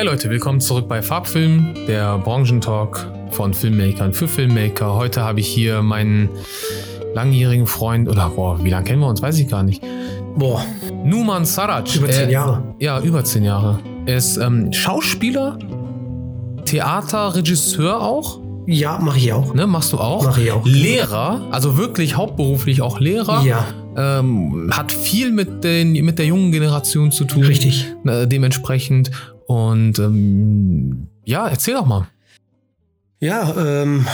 Hey Leute, willkommen zurück bei Farbfilm, der Branchentalk von Filmmakern für Filmmaker. Heute habe ich hier meinen langjährigen Freund, oder boah, wie lange kennen wir uns, weiß ich gar nicht. Boah, Numan Sarac. über zehn Jahre. Ja, über zehn Jahre. Er ist ähm, Schauspieler, Theaterregisseur auch, Ja, mache ich auch. ne? Machst du auch? Mach ich auch. Lehrer, also wirklich hauptberuflich auch Lehrer. Ja, Ähm, hat viel mit, den, mit der jungen Generation zu tun. richtig. Äh, dementsprechend. Und ähm, ja, erzähl doch mal. Ja, ähm,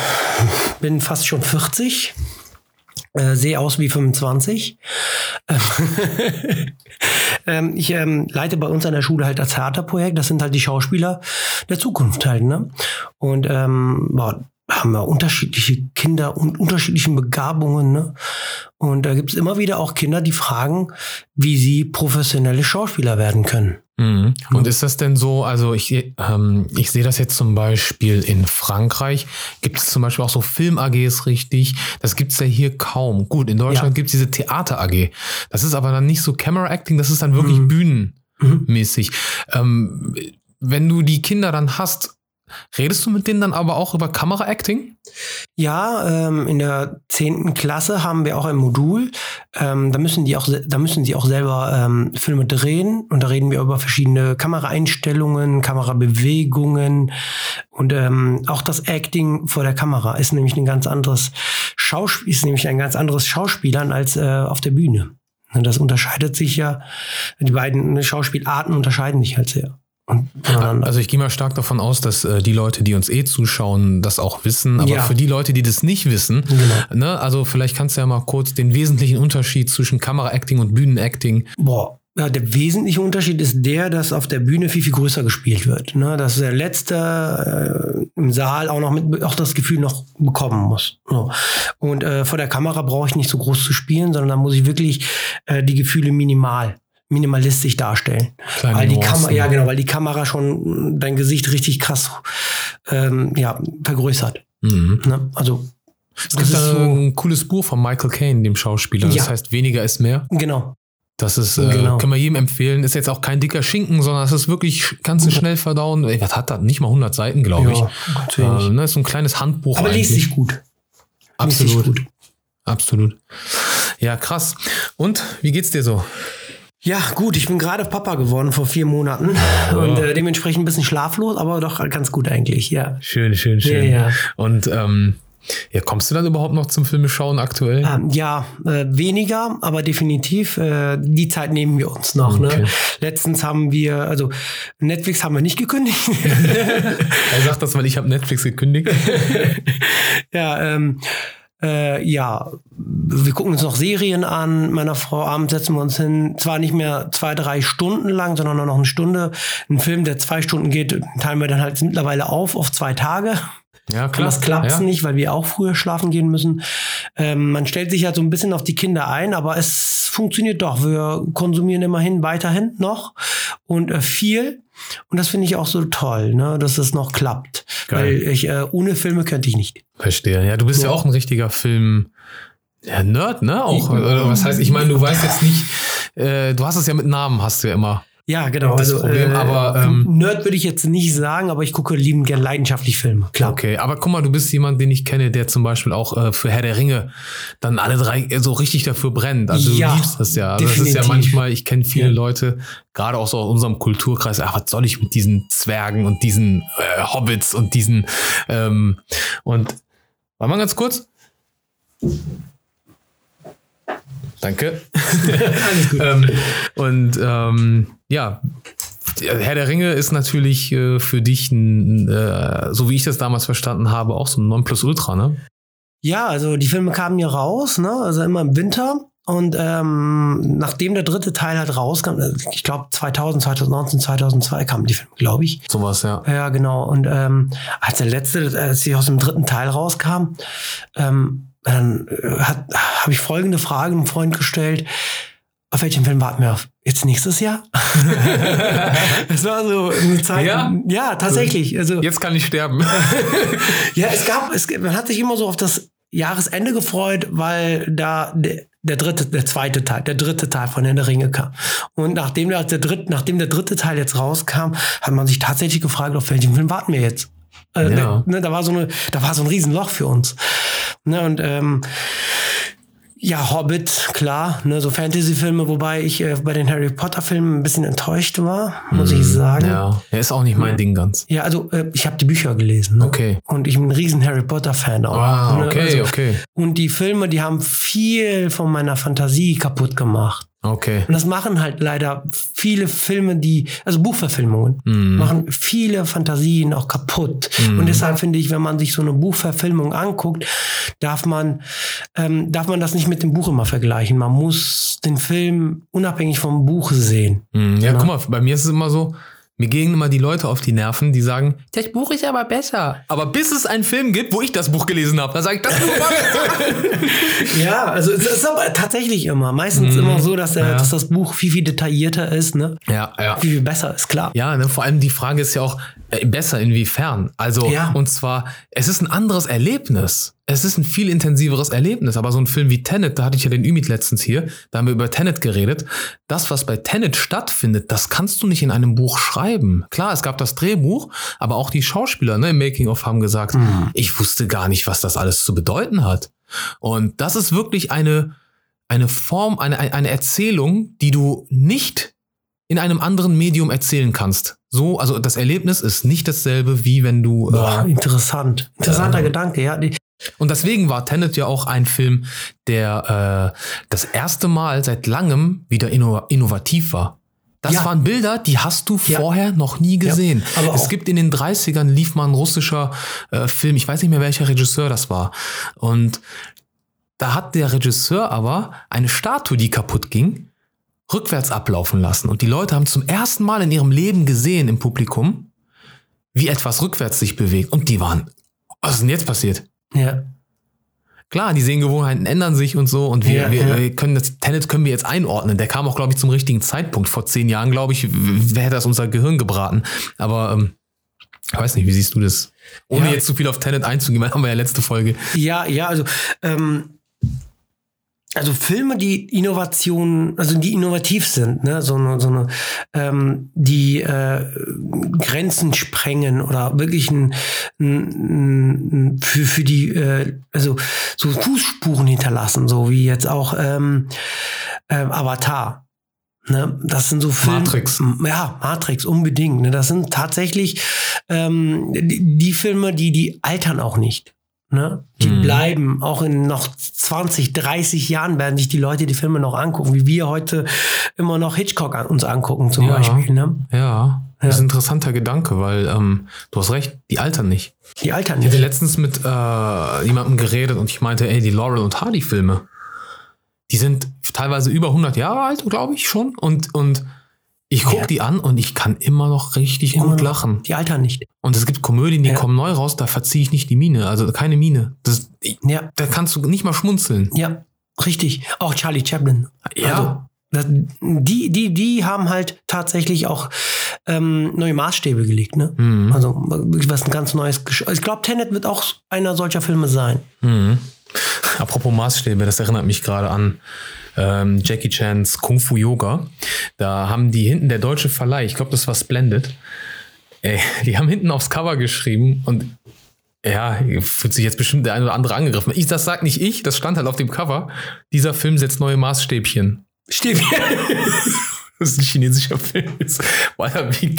bin fast schon 40. Äh, sehe aus wie 25. ähm, ich ähm, leite bei uns an der Schule halt das Theaterprojekt. Das sind halt die Schauspieler der Zukunft halt. Ne? Und ähm, boah, haben wir unterschiedliche Kinder und unterschiedlichen Begabungen. Ne? Und da gibt es immer wieder auch Kinder, die fragen, wie sie professionelle Schauspieler werden können. Mhm. Und ist das denn so, also ich, ähm, ich sehe das jetzt zum Beispiel in Frankreich, gibt es zum Beispiel auch so Film-AGs richtig, das gibt es ja hier kaum. Gut, in Deutschland Ja. gibt es diese Theater-AG. Das ist aber dann nicht so Camera-Acting, das ist dann wirklich Mhm. bühnenmäßig. Ähm, wenn du die Kinder dann hast, redest du mit denen dann aber auch über Kamera-Acting? Ja, ähm, in der zehnten Klasse haben wir auch ein Modul. Ähm, da müssen die auch, da müssen sie auch selber ähm, Filme drehen und da reden wir über verschiedene Kameraeinstellungen, Kamerabewegungen und ähm, auch das Acting vor der Kamera ist nämlich ein ganz anderes Schauspiel, ist nämlich ein ganz anderes Schauspielern als äh, auf der Bühne. Und das unterscheidet sich ja, die beiden Schauspielarten unterscheiden sich halt sehr. Also ich gehe mal stark davon aus, dass äh, die Leute, die uns eh zuschauen, das auch wissen. Aber Ja. für die Leute, die das nicht wissen, Genau. ne, also vielleicht kannst du ja mal kurz den wesentlichen Unterschied zwischen Kamera-Acting und Bühnenacting. Boah. Ja, der wesentliche Unterschied ist der, dass auf der Bühne viel, viel größer gespielt wird. Ne? Dass der Letzte äh, im Saal auch noch mit auch das Gefühl noch bekommen muss. So. Und äh, vor der Kamera brauche ich nicht so groß zu spielen, sondern da muss ich wirklich äh, die Gefühle minimal, minimalistisch darstellen. Kleine weil die. Kamera, ja genau, weil die Kamera schon dein Gesicht richtig krass ähm, ja, vergrößert. Mhm. Ne? Also Es Das gibt da so- ein cooles Buch von Michael Caine, dem Schauspieler. Das Ja. heißt, weniger ist mehr. genau. Das ist, äh, Genau. können wir jedem empfehlen. Ist jetzt auch kein dicker Schinken, sondern es ist wirklich, kannst du schnell verdauen. Ey, was hat das? Nicht mal 100 Seiten, glaube ich. Ja, wenig. Äh, ne, ist so ein kleines Handbuch Aber liest sich gut. Liest Absolut. sich gut. Absolut. Ja, krass. Und wie geht's dir so? Ja, gut, ich bin gerade Papa geworden vor vier Monaten und äh, dementsprechend ein bisschen schlaflos, aber doch ganz gut eigentlich, ja. Schön, schön, schön. Ja, ja. Und ähm, ja, kommst du dann überhaupt noch zum Filme schauen aktuell? Ähm, ja, äh, weniger, aber definitiv, äh, die Zeit nehmen wir uns noch. Okay. Ne? Letztens haben wir, also Netflix haben wir nicht gekündigt. Er sagt das, weil ich habe Netflix gekündigt. ja, ähm, äh, ja, wir gucken uns noch Serien an. Meiner Frau abends setzen wir uns hin. Zwar nicht mehr zwei, drei Stunden lang, sondern nur noch eine Stunde. Ein Film, der zwei Stunden geht, teilen wir dann halt mittlerweile auf auf zwei Tage. Ja, klar. Das klappt ja. nicht, weil wir auch früher schlafen gehen müssen. Ähm, man stellt sich halt so ein bisschen auf die Kinder ein, aber es funktioniert doch. Wir konsumieren immerhin weiterhin noch und äh, viel. Und das finde ich auch so toll, ne, dass es noch klappt. Geil. Weil ich äh, ohne Filme könnte ich nicht. Verstehe. Ja, du bist ja, Ja. auch ein richtiger Film. Ja, Nerd, ne? Auch. Oder was heißt, ich meine, du weißt jetzt nicht, äh, du hast es ja mit Namen, hast du ja immer. Ja, genau. Das also, Problem, aber, ähm, Nerd würde ich jetzt nicht sagen, aber ich gucke liebend gern leidenschaftlich Filme. Klar. Okay, aber guck mal, du bist jemand, den ich kenne, der zum Beispiel auch äh, für Herr der Ringe dann alle drei äh, so richtig dafür brennt. Also Ja, du liebst das ja. Also das ist ja manchmal, ich kenne viele Ja. Leute, gerade auch so aus unserem Kulturkreis, ach, was soll ich mit diesen Zwergen und diesen äh, Hobbits und diesen ähm, und warte mal ganz kurz. Danke. Alles gut. ähm, und ähm, ja, Herr der Ringe ist natürlich äh, für dich, ein, äh, so wie ich das damals verstanden habe, auch so ein Nonplusultra, ne? Ja, also die Filme kamen hier raus, ne? Also immer im Winter. Und ähm, nachdem der dritte Teil halt rauskam, äh, ich glaube 2000, 2019, 2002 kamen die Filme, glaube ich. Sowas, ja. Ja, genau. Und ähm, als der letzte, als sie aus dem dritten Teil rauskam, ähm, dann äh, habe ich folgende Frage einem Freund gestellt. Auf welchen Film warten wir auf? Jetzt nächstes Jahr? das war so eine Zeit. Ja? ja tatsächlich. Also, Jetzt kann ich sterben. ja, es gab, es, man hat sich immer so auf das Jahresende gefreut, weil da der, der dritte, der zweite Teil, der dritte Teil von Herr der Ringe kam. Und nachdem der, der dritte, nachdem der dritte Teil jetzt rauskam, hat man sich tatsächlich gefragt, auf welchen Film warten wir jetzt? Äh, Ja. ne, da war so eine, da war so ein Riesenloch für uns. Ne, und ähm, ja, Hobbit, klar, ne, so Fantasy-Filme, wobei ich äh, bei den Harry Potter-Filmen ein bisschen enttäuscht war, muss ich sagen. Mhm. Ja, er ist auch nicht mein Ding ganz. Ja, also äh, ich habe die Bücher gelesen. Ne? Okay. Und ich bin ein riesen Harry Potter-Fan auch. Ah, ne? okay, Also, okay. Und die Filme, die haben viel von meiner Fantasie kaputt gemacht. Okay. Und das machen halt leider viele Filme, die, also Buchverfilmungen, machen viele Fantasien auch kaputt. Und deshalb finde ich, wenn man sich so eine Buchverfilmung anguckt, darf man, ähm, darf man das nicht mit dem Buch immer vergleichen. Man muss den Film unabhängig vom Buch sehen. Hm, Ja, Genau. guck mal, bei mir ist es immer so, mir gehen immer die Leute auf die Nerven, die sagen, das Buch ist aber besser. Aber bis es einen Film gibt, wo ich das Buch gelesen habe, dann sage ich, das Buch war besser. Ja, also es ist aber tatsächlich immer. Meistens immer so, dass, der, Ja. dass das Buch viel, viel detaillierter ist, ne? ja, ja. Viel, viel besser ist, klar. Ja, ne, vor allem die Frage ist ja auch, äh, besser inwiefern? Also, Ja. und zwar, es ist ein anderes Erlebnis. Es ist ein viel intensiveres Erlebnis. Aber so ein Film wie Tenet, da hatte ich ja den Ümit letztens hier, da haben wir über Tenet geredet. Das, was bei Tenet stattfindet, das kannst du nicht in einem Buch schreiben. Klar, es gab das Drehbuch, aber auch die Schauspieler ne, im Making-of haben gesagt, ich wusste gar nicht, was das alles zu bedeuten hat. Und das ist wirklich eine, eine Form, eine, eine Erzählung, die du nicht in einem anderen Medium erzählen kannst. So, also das Erlebnis ist nicht dasselbe, wie wenn du. Boah, Äh, interessant. Interessanter Gedanke, ja. Und deswegen war Tenet ja auch ein Film, der äh, das erste Mal seit langem wieder inno innovativ war. Das Ja. waren Bilder, die hast du Ja. vorher noch nie gesehen. aber es gibt in den 30ern lief mal ein russischer äh, Film, ich weiß nicht mehr welcher Regisseur das war. Und da hat der Regisseur aber eine Statue, die kaputt ging, rückwärts ablaufen lassen. Und die Leute haben zum ersten Mal in ihrem Leben gesehen im Publikum, wie etwas rückwärts sich bewegt. Und die waren, was ist denn jetzt passiert? ja. Klar, die Sehgewohnheiten ändern sich und so und wir, Ja, wir, ja. wir können das Tenet können wir jetzt einordnen. Der kam auch, glaube ich, zum richtigen Zeitpunkt. Vor zehn Jahren, glaube ich, w- hätte das unser Gehirn gebraten. Aber ähm, ich weiß nicht, wie siehst du das? Ohne Ja. jetzt zu viel auf Tenet einzugehen, haben wir ja letzte Folge. Ja, ja, also, ähm, also Filme, die Innovationen, also die innovativ sind, ne, so eine, so eine, ähm, die äh, Grenzen sprengen oder wirklich ein, ein, ein für, für die, äh, also so Fußspuren hinterlassen, so wie jetzt auch ähm, ähm, Avatar. Ne, das sind so Filme. Matrix. Ja, Matrix, unbedingt. Ne, das sind tatsächlich ähm, die, die Filme, die, die altern auch nicht. Ne? Die Mhm. bleiben auch in noch 20, 30 Jahren werden sich die Leute die Filme noch angucken, wie wir heute immer noch Hitchcock an, uns angucken zum Ja. Beispiel. Ne? Ja, das ist ein interessanter Gedanke, weil ähm, du hast recht, die altern nicht. Die altern Ich hatte nicht. letztens mit äh, jemandem geredet und ich meinte, ey, die Laurel und Hardy Filme, die sind teilweise über 100 Jahre alt, glaube ich schon. Und, und ich gucke Ja. die an und ich kann immer noch richtig Immer gut lachen. Die altern nicht. Und es gibt Komödien, die Ja. kommen neu raus, da verziehe ich nicht die Miene. Also keine Miene. Das, Ja, da kannst du nicht mal schmunzeln. ja, richtig. Auch Charlie Chaplin. Ja. Also, das, die, die, die haben halt tatsächlich auch ähm, neue Maßstäbe gelegt. Ne? Mhm. Also wirklich was ein ganz neues. Gesch ich glaube, Tenet wird auch einer solcher Filme sein. Mhm. Apropos Maßstäbe, das erinnert mich gerade an ähm, Jackie Chans Kung Fu Yoga. Da haben die hinten der deutsche Verleih, ich glaube, das war Splendid, ey, die haben hinten aufs Cover geschrieben und ja, fühlt sich jetzt bestimmt der eine oder andere angegriffen. Ich, das sagt nicht ich, das stand halt auf dem Cover. Dieser Film setzt neue Maßstäbchen. Stimmt. Das ist ein chinesischer Film. Wie,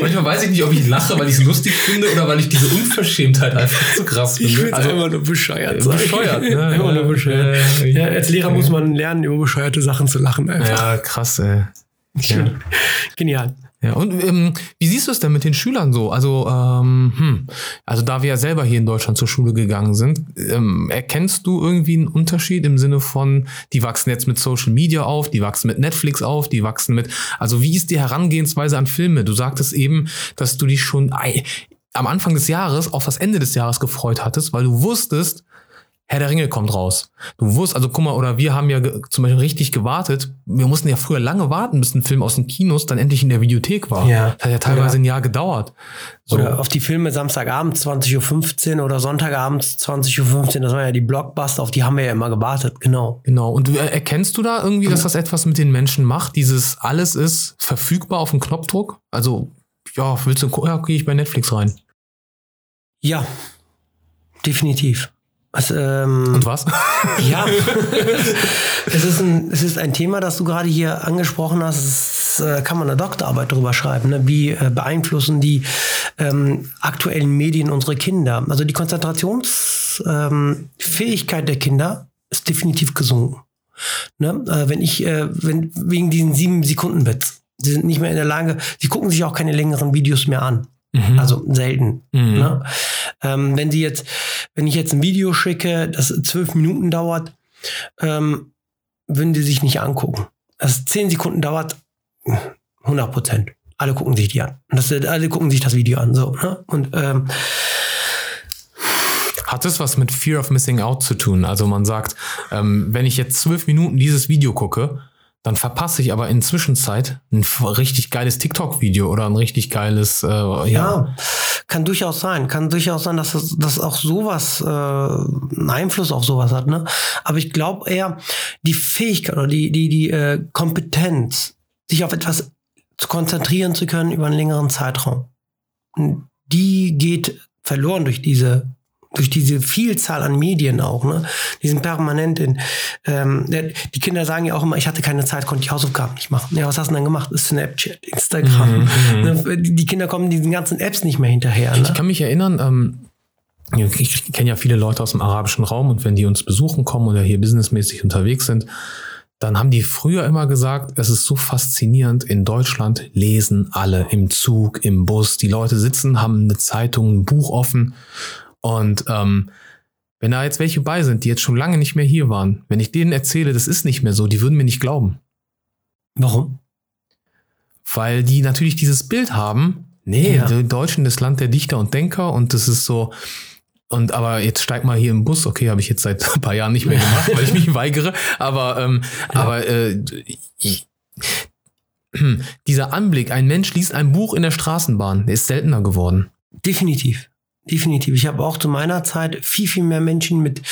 manchmal weiß ich nicht, ob ich lache, weil ich es lustig finde oder weil ich diese Unverschämtheit einfach zu krass finde. Ich will Also, einfach nur bescheuert äh, sein. bescheuert, ne? Einfach nur bescheuert. Äh, Ja, als Lehrer muss man lernen, über bescheuerte Sachen zu lachen. Einfach. Ja, krass, ey. Schön. Genial. Ja, und ähm, wie siehst du es denn mit den Schülern so? Also, ähm, hm, also da wir ja selber hier in Deutschland zur Schule gegangen sind, ähm, erkennst du irgendwie einen Unterschied im Sinne von, die wachsen jetzt mit Social Media auf, die wachsen mit Netflix auf, die wachsen mit, also wie ist die Herangehensweise an Filme? Du sagtest eben, dass du dich schon am Anfang des Jahres auf das Ende des Jahres gefreut hattest, weil du wusstest, Herr der Ringe kommt raus. Du wusst, also guck mal, oder wir haben ja zum Beispiel richtig gewartet. Wir mussten ja früher lange warten, bis ein Film aus den Kinos dann endlich in der Videothek war. Ja. Das hat ja teilweise Ja. ein Jahr gedauert. So. Oder auf die Filme Samstagabend 20.15 Uhr oder Sonntagabend 20.15 Uhr, das waren ja die Blockbuster, auf die haben wir ja immer gewartet, genau. Genau. Und du, äh, erkennst du da irgendwie, dass das etwas mit den Menschen macht? Dieses alles ist verfügbar auf den Knopfdruck? Also, ja, willst du, ja, gehe ich bei Netflix rein. Ja, definitiv. Also, ähm, Und was? Ja, es, ist ein, es ist ein Thema, das du gerade hier angesprochen hast. Es äh, kann man eine Doktorarbeit drüber schreiben. Ne? Wie äh, beeinflussen die ähm, aktuellen Medien unsere Kinder? Also die Konzentrationsfähigkeit ähm, der Kinder ist definitiv gesunken. Ne? Äh, wenn ich, äh, wenn wegen diesen sieben Sekunden Bits, sie sind nicht mehr in der Lage, sie gucken sich auch keine längeren Videos mehr an. Mhm. Also selten. Mhm. Ne? Ähm, wenn sie jetzt, wenn ich jetzt ein Video schicke, das zwölf Minuten dauert, ähm, würden die sich nicht angucken. Das zehn Sekunden dauert, 100 Prozent. Alle gucken sich die an. Das, alle gucken sich das Video an. So, ne? Und ähm, Hat das was mit Fear of Missing Out zu tun? Also man sagt, ähm, wenn ich jetzt zwölf Minuten dieses Video gucke, dann verpasse ich aber in Zwischenzeit ein richtig geiles TikTok-Video oder ein richtig geiles, äh, ja. ja. kann durchaus sein. Kann durchaus sein, dass, das, dass auch sowas äh, einen Einfluss auf sowas hat. Ne? Aber ich glaube eher, die Fähigkeit oder die, die, die äh, Kompetenz, sich auf etwas zu konzentrieren zu können über einen längeren Zeitraum, die geht verloren durch diese durch diese Vielzahl an Medien auch, ne? Die sind permanent in, ähm, die Kinder sagen ja auch immer, ich hatte keine Zeit, konnte die Hausaufgaben nicht machen. Ja, was hast du denn dann gemacht? Snapchat, Instagram. Mhm, Ne? Die Kinder kommen diesen ganzen Apps nicht mehr hinterher. Ich Ne? kann mich erinnern, ähm, ich, ich kenne ja viele Leute aus dem arabischen Raum und wenn die uns besuchen kommen oder hier businessmäßig unterwegs sind, dann haben die früher immer gesagt, es ist so faszinierend, in Deutschland lesen alle im Zug, im Bus, die Leute sitzen, haben eine Zeitung, ein Buch offen und ähm, wenn da jetzt welche bei sind, die jetzt schon lange nicht mehr hier waren, wenn ich denen erzähle, das ist nicht mehr so, die würden mir nicht glauben Warum? weil die natürlich dieses Bild haben. Nee, Ja. die Deutschen, das Land der Dichter und Denker und das ist so. Und aber jetzt steig mal hier im Bus. Okay, habe ich jetzt seit ein paar Jahren nicht mehr gemacht, weil ich mich weigere. Aber ähm, aber äh, ich, dieser Anblick, ein Mensch liest ein Buch in der Straßenbahn, der ist seltener geworden. Definitiv. Definitiv. Ich habe auch zu meiner Zeit viel, viel mehr Menschen mit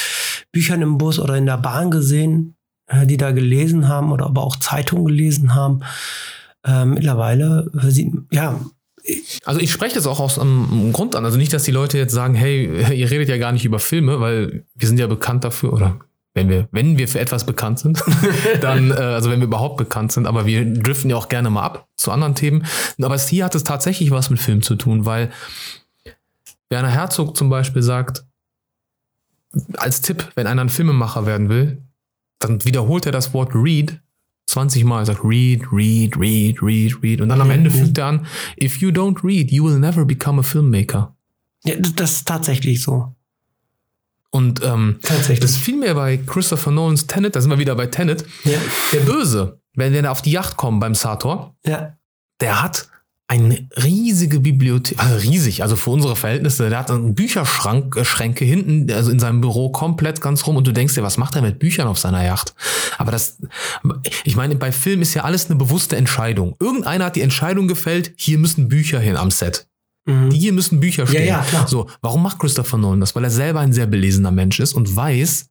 Büchern im Bus oder in der Bahn gesehen, äh, die da gelesen haben oder aber auch Zeitungen gelesen haben. Äh, mittlerweile äh, ja, Also ich spreche das auch aus einem Grund an. Also nicht, dass die Leute jetzt sagen, hey, ihr redet ja gar nicht über Filme, weil wir sind ja bekannt dafür, oder wenn wir, wenn wir für etwas bekannt sind, dann, äh, also wenn wir überhaupt bekannt sind, aber wir driften ja auch gerne mal ab zu anderen Themen. Aber hier hat es tatsächlich was mit Film zu tun, weil Werner Herzog zum Beispiel sagt, als Tipp, wenn einer ein Filmemacher werden will, dann wiederholt er das Wort read 20 Mal, sagt read, read, read, read, read. Und dann am Mhm. Ende fügt er an, if you don't read, you will never become a filmmaker. ja, das ist tatsächlich so. Und ähm, Tatsächlich. das fiel mir bei Christopher Nolans Tenet, da sind wir wieder bei Tenet, ja. der Böse, wenn der auf die Yacht kommt beim Sator, ja. der hat eine riesige Bibliothek, also riesig, also für unsere Verhältnisse, der hat einen Bücherschrank, äh, Schränke hinten, also in seinem Büro komplett ganz rum und du denkst dir, was macht er mit Büchern auf seiner Yacht? Aber das, ich meine, bei Film ist ja alles eine bewusste Entscheidung. Irgendeiner hat die Entscheidung gefällt, hier müssen Bücher hin am Set. Mhm. Hier müssen Bücher stehen. ja, klar. So, warum macht Christopher Nolan das? Weil er selber ein sehr belesener Mensch ist und weiß,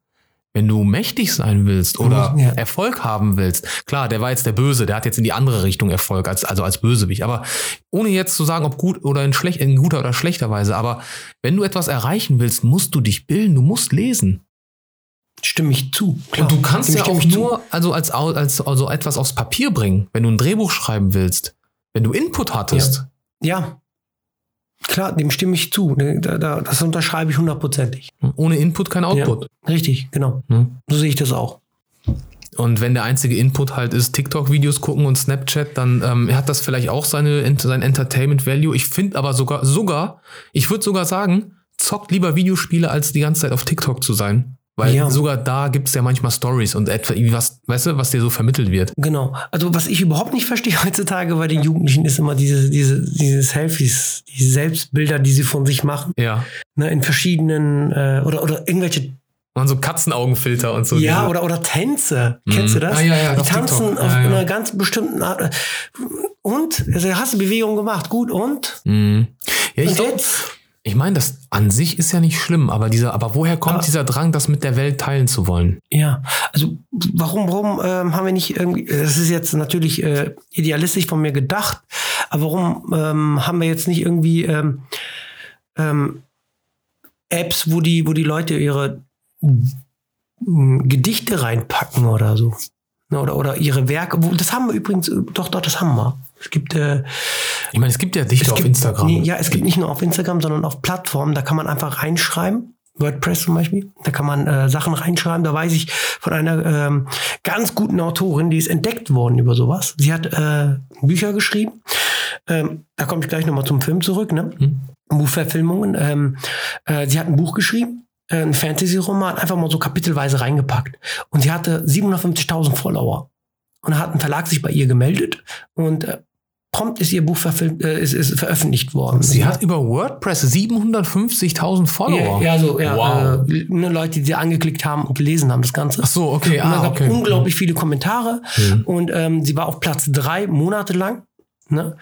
wenn du mächtig sein willst oder Ja. Erfolg haben willst, klar, der war jetzt der Böse, der hat jetzt in die andere Richtung Erfolg, als, also als Bösewicht. Aber ohne jetzt zu sagen, ob gut oder in, schlecht, in guter oder schlechter Weise, aber wenn du etwas erreichen willst, musst du dich bilden, du musst lesen. Stimme ich zu. Klar. Und du kannst Dem ja stimme auch zu. nur also als, als also etwas aufs Papier bringen, wenn du ein Drehbuch schreiben willst, wenn du Input hattest. Ja. Klar, dem stimme ich zu. Ne, Da, da, das unterschreibe ich hundertprozentig. Ohne Input kein Output. Richtig, genau. Hm? So sehe ich das auch. Und wenn der einzige Input halt ist, TikTok-Videos gucken und Snapchat, dann ähm, hat das vielleicht auch seine, sein Entertainment-Value. Ich finde aber sogar, sogar, ich würde sogar sagen, zockt lieber Videospiele, als die ganze Zeit auf TikTok zu sein. Weil Ja. sogar da gibt's ja manchmal Stories und etwa, was, weißt du, was dir so vermittelt wird. Genau. Also was ich überhaupt nicht verstehe heutzutage bei den Jugendlichen ist immer diese, diese, diese Selfies, diese Selbstbilder, die sie von sich machen, Ja. ne, in verschiedenen äh, oder oder irgendwelche Und so Katzenaugenfilter und so. Ja, diese- oder, oder Tänze. Kennst du das? Ah, ja, ja, Die tanzen TikTok. auf Ja, ja. einer ganz bestimmten Art. Und? Also hast du Bewegung gemacht, gut, und? Mhm. Ja, ich Und glaub, jetzt? Ich meine, das an sich ist ja nicht schlimm, aber dieser, aber woher kommt Aber- dieser Drang, das mit der Welt teilen zu wollen? Ja, also warum, warum ähm, haben wir nicht irgendwie, das ist jetzt natürlich äh, idealistisch von mir gedacht, aber warum ähm, haben wir jetzt nicht irgendwie ähm, ähm, Apps, wo die, wo die Leute ihre Gedichte reinpacken oder so? Ne, Oder, oder ihre Werke. Wo- Das haben wir übrigens, äh, doch, doch, das haben wir. Es gibt äh, Ich meine, es gibt ja Dichter es auf gibt, Instagram. Nee, ja, es gibt nicht nur auf Instagram, sondern auf Plattformen. Da kann man einfach reinschreiben. WordPress zum Beispiel. Da kann man äh, Sachen reinschreiben. Da weiß ich von einer ähm, ganz guten Autorin, die ist entdeckt worden über sowas. Sie hat äh, Bücher geschrieben. Ähm, da komme ich gleich nochmal zum Film zurück. Ne? Hm. Buchverfilmungen. Ähm, äh, sie hat ein Buch geschrieben. äh, Ein Fantasy-Roman, einfach mal so kapitelweise reingepackt. Und sie hatte 750.000 Follower. Und da hat ein Verlag sich bei ihr gemeldet und äh, prompt ist ihr Buch verfilmt, äh, ist, ist veröffentlicht worden. Sie hat über WordPress 750.000 Follower. ja, ja, so, ja, Wow. äh, ne, Leute, die sie angeklickt haben und gelesen haben, das Ganze. Ach so, okay. und Ah, gab okay. unglaublich viele Kommentare Mhm. und ähm, sie war auf Platz drei Monate lang. Ne?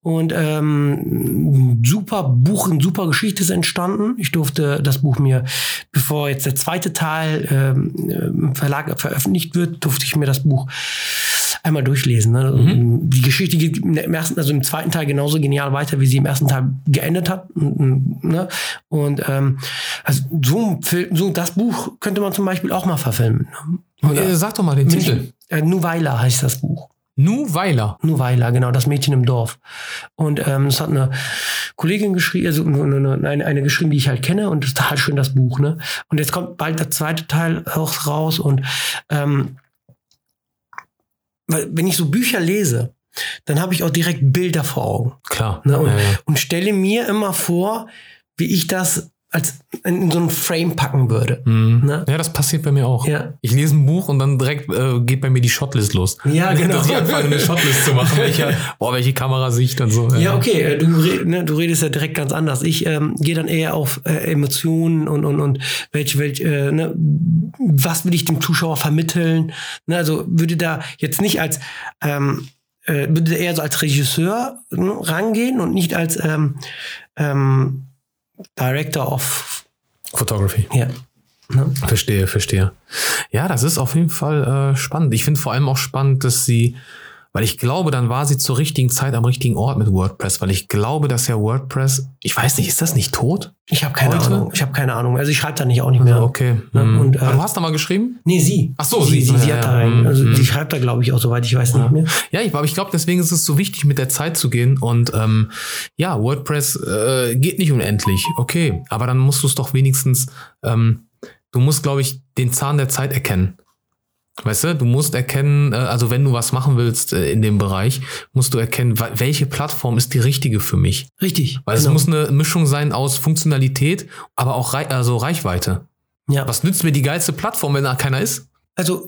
Und ähm, super Buch, eine super Geschichte ist entstanden. Ich durfte das Buch mir, bevor jetzt der zweite Teil ähm, im Verlag veröffentlicht wird, durfte ich mir das Buch einmal durchlesen. Ne? Mhm. Die Geschichte geht im ersten, also im zweiten Teil genauso genial weiter, wie sie im ersten Teil geendet hat. Und, ne? und ähm, also so, ein Film, so das Buch könnte man zum Beispiel auch mal verfilmen. Ne? Äh, Sag doch mal den Titel. Äh, Nuweila heißt das Buch. Nuweiler. Nuweila, genau, das Mädchen im Dorf. Und ähm, das hat eine Kollegin geschrieben, also eine, eine, eine geschrieben, die ich halt kenne, und das ist total schön, das Buch, ne? Und jetzt kommt bald der zweite Teil auch raus und ähm, wenn ich so Bücher lese, dann habe ich auch direkt Bilder vor Augen. Klar. Ne? Und, Ja, ja. und stelle mir immer vor, wie ich das als in, so einen Frame packen würde. Mhm. Ne? ja, das passiert bei mir auch. Ja. Ich lese ein Buch und dann direkt äh, geht bei mir die Shotlist los. Ja, genau. Dass ich anfange, eine Shotlist zu machen. Welche, boah, welche Kamerasicht und so. Ja, okay, äh, du, ne, du redest ja direkt ganz anders. Ich ähm, gehe dann eher auf äh, Emotionen und, und, und welche, welche, äh, ne, was will ich dem Zuschauer vermitteln? Ne, also würde da jetzt nicht als, ähm, äh, würde eher so als Regisseur ne, rangehen und nicht als ähm, ähm, Director of, Photography. ja. Ne? Verstehe, verstehe. Ja, das ist auf jeden Fall äh, spannend. Ich finde vor allem auch spannend, dass sie, weil ich glaube, dann war sie zur richtigen Zeit am richtigen Ort mit WordPress, weil ich glaube, dass ja WordPress, ich weiß nicht, ist das nicht tot? Ich habe keine Heute? Ahnung. Ich habe keine Ahnung. Also ich schreibe da nicht auch nicht mehr. Ja, okay. Ja, Mhm. und, äh, Aber du hast da mal geschrieben? Nee, sie. Ach so, sie. sie. Sie, sie Ja, hat ja. da rein. Also Mhm. die schreibt da, glaube ich, auch, soweit ich weiß, Ja. nicht mehr. Ja, ich, aber ich glaube, deswegen ist es so wichtig, mit der Zeit zu gehen. Und ähm, ja, WordPress äh, geht nicht unendlich. Okay, aber dann musst du es doch wenigstens, ähm, du musst, glaube ich, den Zahn der Zeit erkennen. Weißt du, du musst erkennen, äh, also wenn du was machen willst äh, in dem Bereich, musst du erkennen, welche Plattform ist die richtige für mich. Richtig. Weil es muss eine Mischung sein aus Funktionalität, aber auch Rei also Reichweite. ja. Was nützt mir die geilste Plattform, wenn da keiner ist? Also,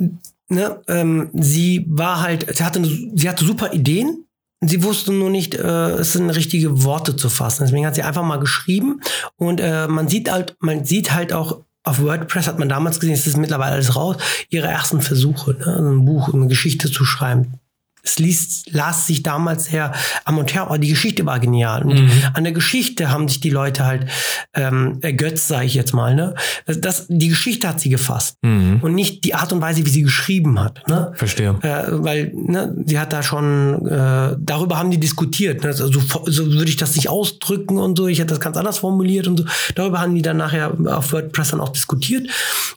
ne, ähm, sie war halt, sie hatte, sie hatte super Ideen. Sie wusste nur nicht, äh, es sind richtige Worte zu fassen. Deswegen hat sie einfach mal geschrieben und äh, man sieht halt, man sieht halt auch auf WordPress hat man damals gesehen, es ist mittlerweile alles raus, ihre ersten Versuche, ne, ein Buch, eine Geschichte zu schreiben. Es liest, las sich damals sehr am und her, aber die Geschichte war genial. Und Mhm. an der Geschichte haben sich die Leute halt ähm, ergötzt, sage ich jetzt mal. Ne? Das, das, die Geschichte hat sie gefasst Mhm. und nicht die Art und Weise, wie sie geschrieben hat. Ne? Verstehe. Äh, weil ne, sie hat da schon, äh, darüber haben die diskutiert. Ne? Also, so, so würde ich das nicht ausdrücken und so. Ich hätte das ganz anders formuliert und so. Darüber haben die dann nachher auf WordPress dann auch diskutiert.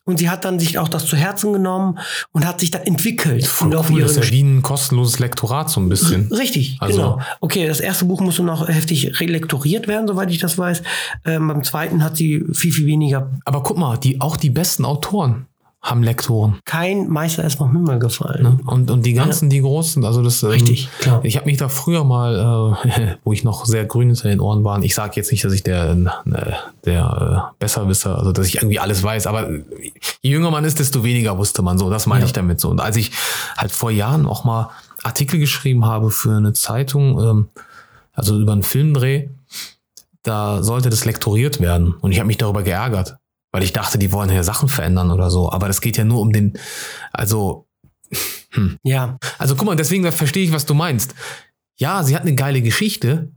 Und sie hat dann sich auch das zu Herzen genommen und hat sich dann entwickelt. Voll und auf cool, ihre das ist ja wie ein kostenloses Lektorat so ein bisschen. Richtig, Also- genau. Okay, das erste Buch musste noch heftig relektoriert werden, soweit ich das weiß. Ähm, beim zweiten hat sie viel, viel weniger. Aber guck mal, die, auch die besten Autoren haben Lektoren. Kein Meister ist noch Himmel gefallen. Ne? Und, und die ganzen, die großen, also das. ähm, Richtig, klar. Ich habe mich da früher mal, äh, wo ich noch sehr grün hinter den Ohren war, ich sage jetzt nicht, dass ich der, äh, der äh, Besserwisser, also dass ich irgendwie alles weiß, aber je jünger man ist, desto weniger wusste man so. Das meine Ja. ich damit so. Und als ich halt vor Jahren auch mal Artikel geschrieben habe für eine Zeitung, ähm, also über einen Filmdreh, da sollte das lektoriert werden. Und ich habe mich darüber geärgert. Weil ich dachte, die wollen ja Sachen verändern oder so. Aber das geht ja nur um den, also, hm. Ja, Also guck mal, deswegen verstehe ich, was du meinst. Ja, sie hat eine geile Geschichte,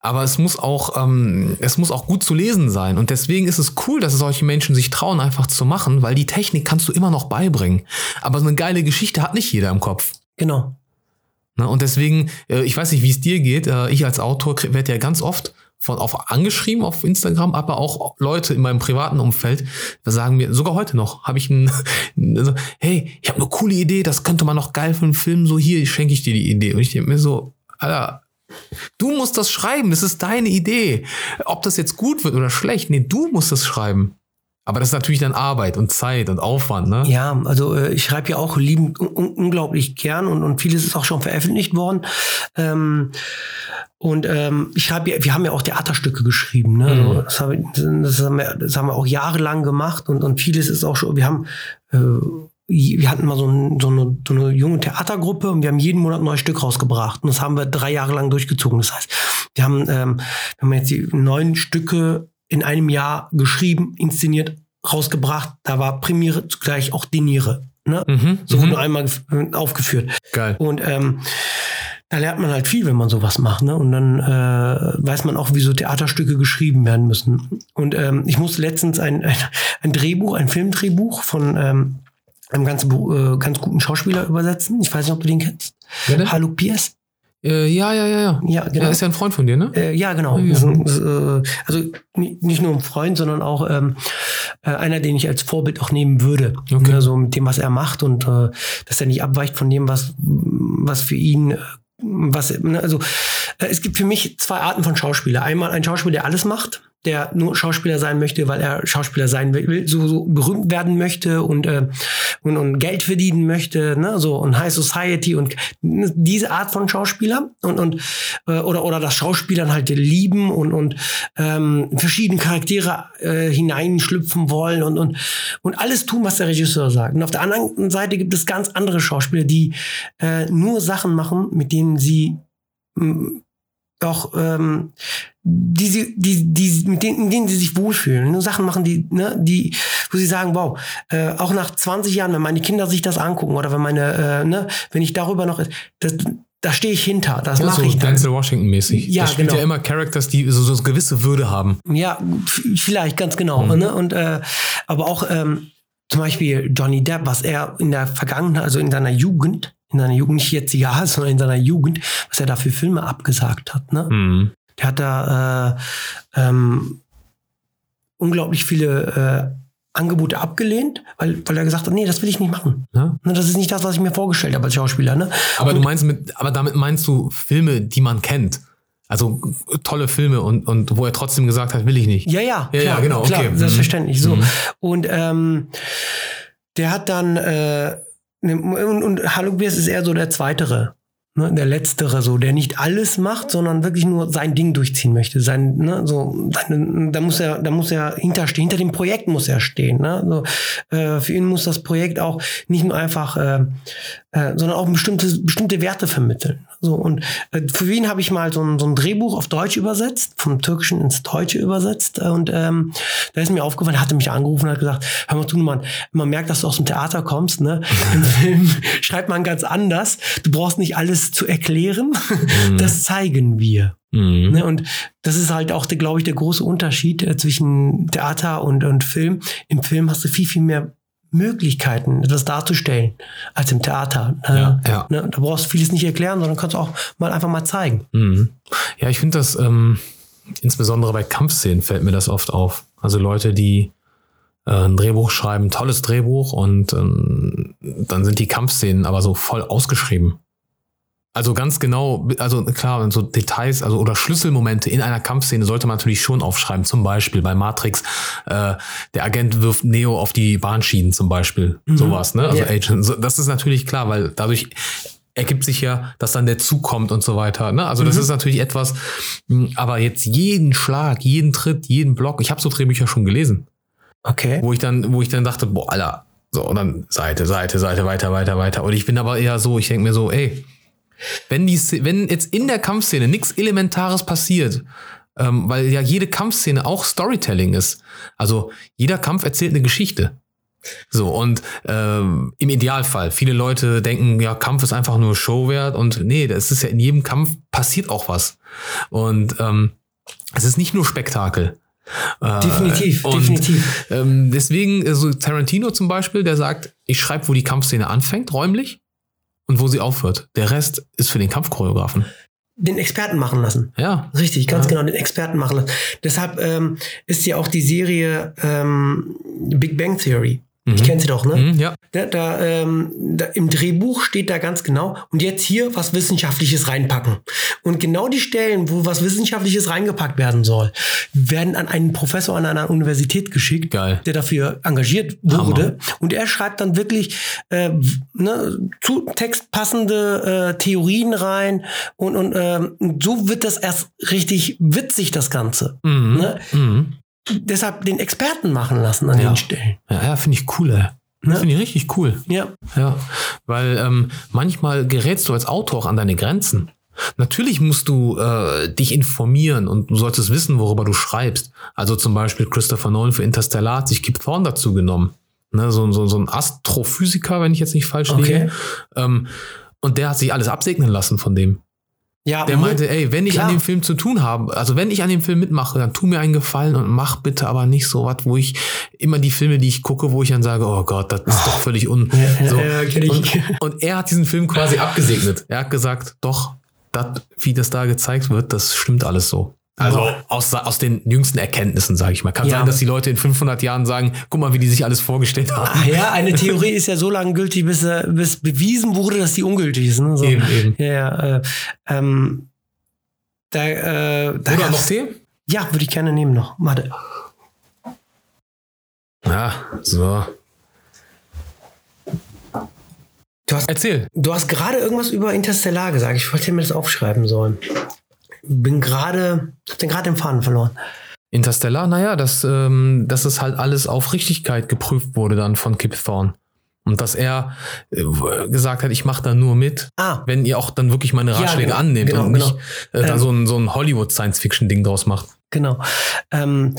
aber es muss auch, ähm, es muss auch gut zu lesen sein. Und deswegen ist es cool, dass solche Menschen sich trauen, einfach zu machen, weil die Technik kannst du immer noch beibringen. Aber so eine geile Geschichte hat nicht jeder im Kopf. genau. Ne? Und deswegen, äh, ich weiß nicht, wie es dir geht. Äh, ich als Autor werde ja ganz oft von auf angeschrieben auf Instagram, aber auch Leute in meinem privaten Umfeld sagen mir, sogar heute noch, habe ich ein, hey, ich habe eine coole Idee, das könnte man noch geil für einen Film, so hier schenke ich dir die Idee. Und ich denke mir so, Alter, du musst das schreiben, das ist deine Idee. Ob das jetzt gut wird oder schlecht, nee, du musst das schreiben. Aber das ist natürlich dann Arbeit und Zeit und Aufwand, ne? Ja, also äh, ich schreibe ja auch liebend un unglaublich gern und, und vieles ist auch schon veröffentlicht worden. Ähm, und ähm, ich schreibe ja, wir haben ja auch Theaterstücke geschrieben, ne? Mhm. Also das, hab das, haben wir, das haben wir auch jahrelang gemacht und, und vieles ist auch schon, wir haben äh, wir hatten mal so, ein, so, eine, so eine junge Theatergruppe und wir haben jeden Monat ein neues Stück rausgebracht. Und das haben wir drei Jahre lang durchgezogen. Das heißt, wir haben, ähm, wir haben jetzt die neun Stücke in einem Jahr geschrieben, inszeniert, rausgebracht. Da war Premiere zugleich auch Deniere. Ne? Mhm, So mhm. wurde nur einmal gef- aufgeführt. Geil. Und ähm, da lernt man halt viel, wenn man sowas macht. Ne? Und dann äh, weiß man auch, wie so Theaterstücke geschrieben werden müssen. Und ähm, ich musste letztens ein, ein, ein Drehbuch, ein Filmdrehbuch von ähm, einem ganz, äh, ganz guten Schauspieler übersetzen. Ich weiß nicht, ob du den kennst. Hallo Pierce. Äh, ja, ja, ja, ja. Ja, genau. Er ist ja ein Freund von dir, ne? Äh, ja, genau. Ja. Ein, das, äh, also ni- nicht nur ein Freund, sondern auch ähm, äh, einer, den ich als Vorbild auch nehmen würde. Okay. Also mit dem, was er macht und äh, dass er nicht abweicht von dem, was, was für ihn, äh, was, ne, also äh, es gibt für mich zwei Arten von Schauspieler. Einmal ein Schauspieler, der alles macht, der nur Schauspieler sein möchte, weil er Schauspieler sein will, so, so berühmt werden möchte und, äh, und, und Geld verdienen möchte, ne, so und High Society und diese Art von Schauspieler und, und äh, oder, oder das Schauspielern halt lieben und, und ähm, verschiedene Charaktere äh, hineinschlüpfen wollen und, und, und alles tun, was der Regisseur sagt. Und auf der anderen Seite gibt es ganz andere Schauspieler, die äh, nur Sachen machen, mit denen sie auch ähm, die sie, die, die, mit denen, in denen sie sich wohlfühlen. Nur Sachen machen, die, ne, die, wo sie sagen, wow, äh, auch nach 20 Jahren, wenn meine Kinder sich das angucken oder wenn meine, äh, ne, wenn ich darüber noch, das, da stehe ich hinter, das Ja, mache so ich dann. Denzel Washington-mäßig. Ja, das spielt genau. ja immer Characters, die so, so eine gewisse Würde haben. Ja, vielleicht ganz genau. Mhm. Ne? Und äh, aber auch ähm, zum Beispiel Johnny Depp, was er in der Vergangenheit, also in seiner Jugend, in seiner Jugend nicht jetzt ja, sondern in seiner Jugend, was er da für Filme abgesagt hat. Ne? Mhm. Der hat da äh, ähm, unglaublich viele äh, Angebote abgelehnt, weil, weil er gesagt hat, nee, das will ich nicht machen. Ja? Ne, Das ist nicht das, was ich mir vorgestellt habe als Schauspieler. Ne? Aber du meinst mit, aber damit meinst du Filme, die man kennt. Also tolle Filme und, und wo er trotzdem gesagt hat, will ich nicht. Ja, ja, Ja, ja, genau, klar, okay. Mhm. selbstverständlich. So. Mhm. Und ähm, der hat dann äh, und, und Hallo Biers ist eher so der zweitere. Ne, der letztere, so, der nicht alles macht, sondern wirklich nur sein Ding durchziehen möchte. Sein, ne, so, seine, da muss er, da muss er hinterstehen, hinter dem Projekt muss er stehen. Ne? So, äh, für ihn muss das Projekt auch nicht nur einfach, äh, äh, sondern auch bestimmte, bestimmte Werte vermitteln. So, und äh, für ihn habe ich mal so ein, so ein Drehbuch auf Deutsch übersetzt, vom Türkischen ins Deutsche übersetzt. äh, Und ähm, da ist mir aufgefallen, er hatte mich angerufen und hat gesagt, hör mal zu, man, man merkt, dass du aus dem Theater kommst, ne? Im Film schreibt man ganz anders. Du brauchst nicht alles zu erklären. Das zeigen wir. Mhm. Ne? Und das ist halt auch, glaube ich, der große Unterschied äh, zwischen Theater und, und Film. Im Film hast du viel, viel mehr Möglichkeiten, etwas darzustellen, als im Theater. Äh, Ja, ja. Ne? Da brauchst du vieles nicht erklären, sondern kannst auch mal einfach mal zeigen. Mhm. Ja, ich finde das, ähm, insbesondere bei Kampfszenen fällt mir das oft auf. Also Leute, die äh, ein Drehbuch schreiben, tolles Drehbuch und ähm, dann sind die Kampfszenen aber so voll ausgeschrieben. Also ganz genau, also klar, so Details, also oder Schlüsselmomente in einer Kampfszene sollte man natürlich schon aufschreiben. Zum Beispiel bei Matrix, äh, der Agent wirft Neo auf die Bahnschienen zum Beispiel. Mhm. Sowas, ne? Also Ja. Agent, das ist natürlich klar, weil dadurch ergibt sich ja, dass dann der Zug kommt und so weiter. Ne? Also das Mhm. ist natürlich etwas, mh, aber jetzt jeden Schlag, jeden Tritt, jeden Block, ich habe so Drehbücher schon gelesen, Okay. wo ich dann, wo ich dann dachte, boah, Alter, so, und dann Seite, Seite, Seite, weiter, weiter, weiter. Und ich bin aber eher so, ich denke mir so, ey, wenn die, wenn jetzt in der Kampfszene nichts Elementares passiert, ähm, weil ja jede Kampfszene auch Storytelling ist. Also jeder Kampf erzählt eine Geschichte. So, und ähm, im Idealfall, viele Leute denken, ja, Kampf ist einfach nur Showwert und nee, das ist ja in jedem Kampf passiert auch was. Und ähm, es ist nicht nur Spektakel. Äh, Definitiv, und, definitiv. Ähm, deswegen, äh, so Tarantino zum Beispiel, der sagt, ich schreibe, wo die Kampfszene anfängt, räumlich, und wo sie aufhört. Der Rest ist für den Kampfchoreografen. Den Experten machen lassen. Ja. Richtig, ganz Ja. genau, den Experten machen lassen. Deshalb ähm, ist ja auch die Serie ähm, Big Bang Theory. Ich kenne sie doch, ne? Mhm, ja. Da, da, ähm, da, Im Drehbuch steht da ganz genau, und jetzt hier was Wissenschaftliches reinpacken. Und genau die Stellen, wo was Wissenschaftliches reingepackt werden soll, werden an einen Professor an einer Universität geschickt, Geil. der dafür engagiert wurde. Und er schreibt dann wirklich äh, ne, zu Text passende äh, Theorien rein. Und, und ähm, so wird das erst richtig witzig, das Ganze. Mhm. Ne? Deshalb den Experten machen lassen an Ja. den Stellen. Ja, ja finde ich cool, ey. Ne? Finde ich richtig cool. Ja. Ja, weil ähm, manchmal gerätst du als Autor auch an deine Grenzen. Natürlich musst du äh, dich informieren und du solltest wissen, worüber du schreibst. Also zum Beispiel Christopher Nolan für Interstellar hat sich Kip Thorne dazu genommen. Ne, so, so, so ein Astrophysiker, wenn ich jetzt nicht falsch liege. Okay. Ähm, und der hat sich alles absegnen lassen von dem. Ja, Der meinte, ey, wenn ich Klar. an dem Film zu tun habe, also wenn ich an dem Film mitmache, dann tu mir einen Gefallen und mach bitte aber nicht so was, wo ich immer die Filme, die ich gucke, wo ich dann sage, oh Gott, das ist doch völlig un. So. und, und er hat diesen Film quasi abgesegnet. Er hat gesagt, doch, das, wie das da gezeigt wird, das stimmt alles so. Also Boah. aus, aus den jüngsten Erkenntnissen, sage ich mal. Kann Ja. sein, dass die Leute in 500 Jahren sagen, guck mal, wie die sich alles vorgestellt haben. Ah ja, eine Theorie ist ja so lange gültig, bis, äh, bis bewiesen wurde, dass sie ungültig ist. Ne? So. Eben, eben. Ja, ja. Äh, ähm, da, äh, da Oder noch Tee? Ja, würde ich gerne nehmen noch. Warte. Ja, so. Du hast, Erzähl. du hast gerade irgendwas über Interstellar gesagt. Ich wollte mir das aufschreiben sollen. Bin gerade, hab den gerade den Faden verloren. Interstellar, naja, dass, ähm, dass es halt alles auf Richtigkeit geprüft wurde dann von Kip Thorne. Und dass er äh, gesagt hat, ich mache da nur mit, Ah, wenn ihr auch dann wirklich meine Ja, Ratschläge genau, annehmt genau, und nicht genau. äh, da Ähm. so ein, so ein Hollywood-Science-Fiction-Ding draus macht. genau. Ähm,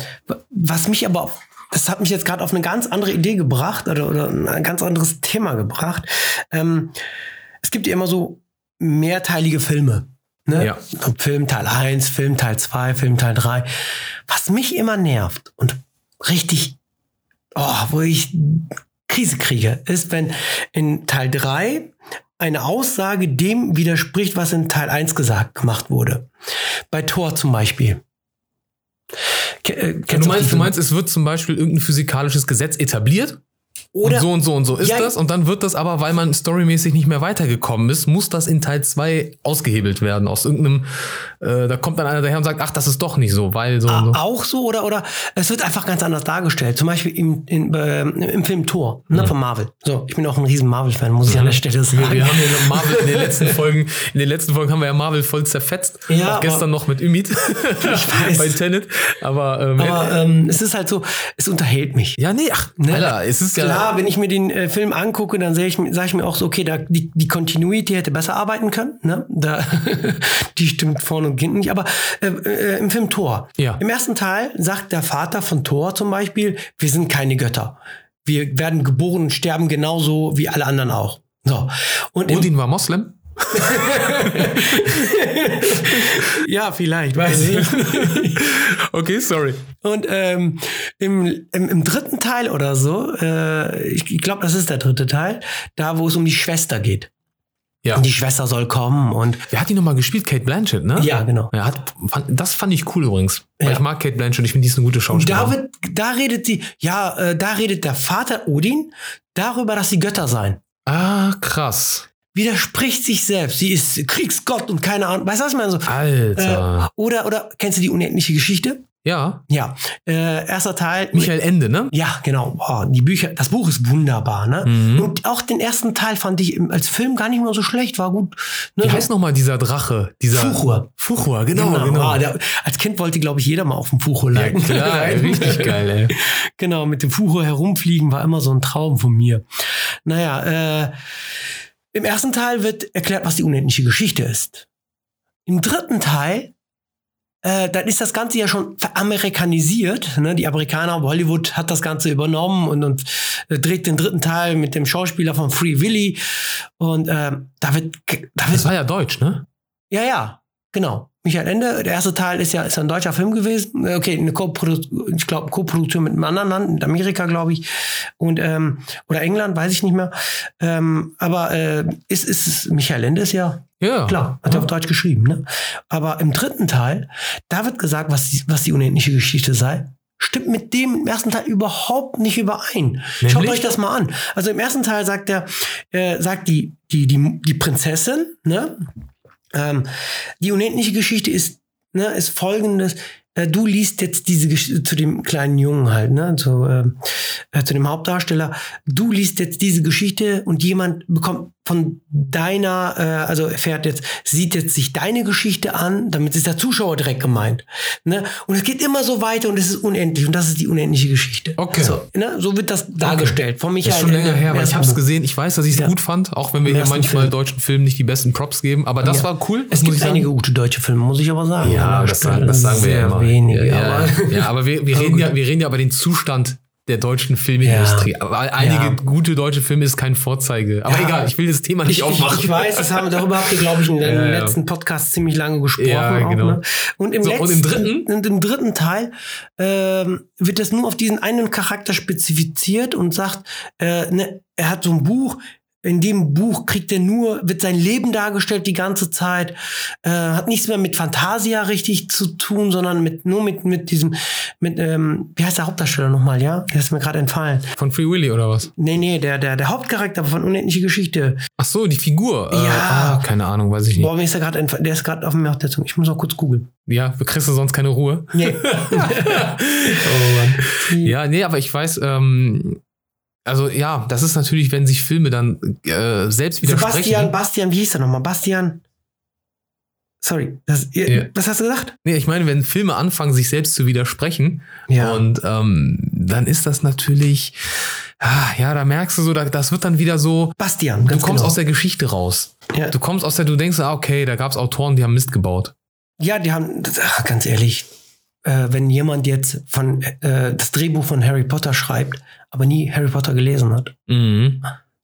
was mich aber, das hat mich jetzt gerade auf eine ganz andere Idee gebracht oder, oder ein ganz anderes Thema gebracht. Ähm, es gibt ja immer so mehrteilige Filme. Ne? Ja. Film Teil 1, Film Teil 2, Film Teil 3. Was mich immer nervt und richtig, oh, wo ich Krise kriege, ist, wenn in Teil 3 eine Aussage dem widerspricht, was in Teil 1 gesagt, gemacht wurde. Bei Thor zum Beispiel. Ke- äh, du, meinst, du meinst, es wird zum Beispiel irgendein physikalisches Gesetz etabliert Oder und so und so und so ist Ja, das und dann wird das aber, weil man storymäßig nicht mehr weitergekommen ist, muss das in Teil 2 ausgehebelt werden aus irgendeinem, äh, da kommt dann einer daher und sagt, ach, das ist doch nicht so, weil so so. Auch so oder oder es wird einfach ganz anders dargestellt. Zum Beispiel im, in, äh, im Film Thor ne, von Marvel. So, ich bin auch ein riesen Marvel-Fan, muss ich an der Stelle sagen. Wir, wir haben ja Marvel in den letzten Folgen, in den letzten Folgen haben wir ja Marvel voll zerfetzt. Ja, auch gestern noch mit Ümit weiß. bei Tenet. Aber, ähm, Aber ähm, es ist halt so, es unterhält mich. ja, nee, ach, Ne? Alter, es ist ja. Klar, wenn ich mir den äh, Film angucke, dann sehe ich, sage ich mir auch so, okay, da, die, die Continuity hätte besser arbeiten können. Ne? Da, die stimmt vorne und hinten nicht. Aber äh, äh, im Film Thor. Ja. Im ersten Teil sagt der Vater von Thor zum Beispiel, wir sind keine Götter. Wir werden geboren und sterben genauso wie alle anderen auch. So. Und Odin war Moslem? ja, vielleicht, weiß ich nicht. Okay, sorry. Und ähm, im, im, im dritten Teil oder so, äh, ich, ich glaube, das ist der dritte Teil, da wo es um die Schwester geht. Ja. Und die Schwester soll kommen und Wer hat die nochmal gespielt? Kate Blanchett, ne? ja, genau. Ja, hat, fand, das fand ich cool übrigens. Weil Ja. ich mag Kate Blanchett, ich finde, die ist eine gute Schauspielerin. da, wird, da redet sie, ja, äh, da redet der Vater Odin darüber, dass sie Götter seien. ah, krass. Widerspricht sich selbst. Sie ist Kriegsgott und keine Ahnung. Weißt du, was ich meine? So, Alter. äh, oder, oder kennst du die unendliche Geschichte? ja. Ja. Äh, erster Teil. Michael Ende, ne? Ja, genau. Boah, die Bücher, das Buch ist wunderbar, ne? Mhm. Und auch den ersten Teil fand ich als Film gar nicht mehr so schlecht, war gut. Ne? Wie heißt nochmal dieser Drache? Dieser Fuchur. Fuchur, genau, genau. Ah, der, als Kind wollte, glaube ich, jeder mal auf dem Fuchur ja, leiten. klar, ey, richtig geil, ey. Genau, mit dem Fuchur herumfliegen war immer so ein Traum von mir. Naja, äh, im ersten Teil wird erklärt, was die unendliche Geschichte ist. Im dritten Teil äh, dann ist das Ganze ja schon veramerikanisiert. Ne? Die Amerikaner, Hollywood hat das Ganze übernommen und, und äh, dreht den dritten Teil mit dem Schauspieler von Free Willy. Und äh, da wird, da wird. Das war ja deutsch, ne? Ja, ja, genau. Michael Ende, der erste Teil ist ja ist ein deutscher Film gewesen. Okay, eine Co-Produktion, ich glaube, Co-Produktion mit einem anderen Land, mit Amerika, glaube ich. Und, ähm, oder England, weiß ich nicht mehr. Ähm, aber äh, ist, ist Michael Ende ist ja Ja. Klar, hat er auf Deutsch geschrieben. Ne? Aber im dritten Teil, da wird gesagt, was die, was die unendliche Geschichte sei. Stimmt mit dem im ersten Teil überhaupt nicht überein. Schaut Nämlich? euch das mal an. Also im ersten Teil sagt er, äh, sagt die, die, die, die Prinzessin, ne? Ähm, die unendliche Geschichte ist, ne, ist folgendes. Äh, du liest jetzt diese Geschichte zu dem kleinen Jungen halt, ne, zu, ähm, äh, zu dem Hauptdarsteller. Du liest jetzt diese Geschichte und jemand bekommt von deiner, äh, also erfährt jetzt, sieht jetzt sich deine Geschichte an, damit ist der Zuschauer direkt gemeint. Ne? Und es geht immer so weiter und es ist unendlich und das ist die unendliche Geschichte. Okay. So, ne? so wird das dargestellt von Das Michael ist schon länger her, aber ich habe es gesehen. Ich weiß, dass ich es Ja. gut fand, auch wenn wir hier manchmal Film. deutschen Filmen nicht die besten Props geben. Aber das Ja. war cool. Es gibt einige gute deutsche Filme, muss ich aber sagen. Ja, der das, das sagen wir ja immer. Wenige, ja, ja, aber ja, aber wir, wir, reden ja, wir reden ja über den Zustand der deutschen Filmindustrie. Ja. Aber einige Ja. gute deutsche Filme ist kein Vorzeige. Aber Ja. egal, ich will das Thema nicht Ich, ich, aufmachen. ich weiß, das haben, darüber habt ihr, glaube ich, in ja. letzten Podcast ziemlich lange gesprochen. Auch, genau. ne? Und im So, letzten, und im dritten? Und im dritten Teil ähm, wird das nur auf diesen einen Charakter spezifiziert und sagt, äh, ne, er hat so ein Buch, in dem Buch kriegt er nur, wird sein Leben dargestellt die ganze Zeit, äh, hat nichts mehr mit Fantasia richtig zu tun, sondern mit nur mit mit diesem, mit ähm, wie heißt der Hauptdarsteller nochmal, ja? Der ist mir gerade entfallen. Von Free Willy oder was? Nee, nee, der, der, der Hauptcharakter von Unendliche Geschichte. Ach so, die Figur. Äh, Ja. ah, keine Ahnung, weiß ich nicht. Boah, mir ist der gerade entfallen. Der ist gerade auf mir auf der Zunge. Ich muss noch kurz googeln. Ja, kriegst du sonst keine Ruhe? Nee. oh Mann. Ja, nee, aber ich weiß, ähm, also ja, das ist natürlich, wenn sich Filme dann äh, selbst widersprechen. Sebastian, Bastian, wie hieß der nochmal? Bastian. Sorry. Das, Ja. Was hast du gesagt? Nee, ich meine, wenn Filme anfangen, sich selbst zu widersprechen, Ja. und ähm, dann ist das natürlich, ah, ja, da merkst du so, da, das wird dann wieder so, Bastian, du kommst genau. aus der Geschichte raus. ja. Du kommst aus der, du denkst, ah, okay, da gab es Autoren, die haben Mist gebaut. ja, die haben, ach, ganz ehrlich, äh, wenn jemand jetzt von äh, das Drehbuch von Harry Potter schreibt, aber nie Harry Potter gelesen hat, Mhm.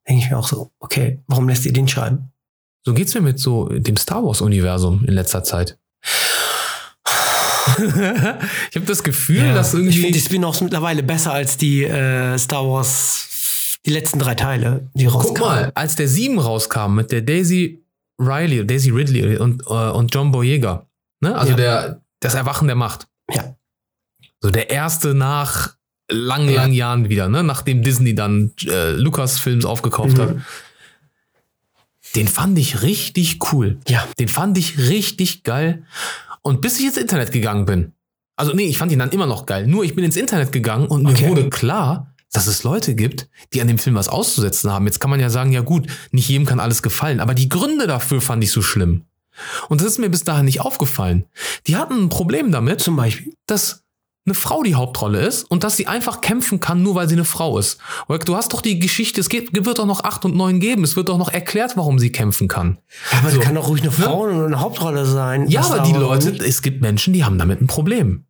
denke ich mir auch so, okay, warum lässt ihr den schreiben? So geht's mir mit so dem Star Wars-Universum in letzter Zeit. ich habe das Gefühl, dass ich irgendwie. finde die Spin-offs mittlerweile besser als die äh, Star Wars, die letzten drei Teile, die Guck rauskamen. mal, als der 7 rauskam mit der Daisy Riley, Daisy Ridley und, äh, und John Boyega, ne? also Ja. der, das Erwachen der Macht. Ja. So der erste nach langen, Ja. langen Jahren wieder, ne? nachdem Disney dann äh, Lucasfilms aufgekauft Mhm. hat. Den fand ich richtig cool. Ja. Den fand ich richtig geil. Und bis ich ins Internet gegangen bin, also nee, ich fand ihn dann immer noch geil. Nur ich bin ins Internet gegangen und mir Okay. wurde klar, dass es Leute gibt, die an dem Film was auszusetzen haben. Jetzt kann man ja sagen, ja gut, nicht jedem kann alles gefallen, aber die Gründe dafür fand ich so schlimm. Und das ist mir bis dahin nicht aufgefallen. Die hatten ein Problem damit, Zum Beispiel. dass eine Frau die Hauptrolle ist und dass sie einfach kämpfen kann, nur weil sie eine Frau ist. Du hast doch die Geschichte, es geht, wird doch noch acht und neun geben. Es wird doch noch erklärt, warum sie kämpfen kann. Ja, aber So. kann doch ruhig eine Frau und eine Hauptrolle sein. Ja, aber die Leute, nicht- es gibt Menschen, die haben damit ein Problem.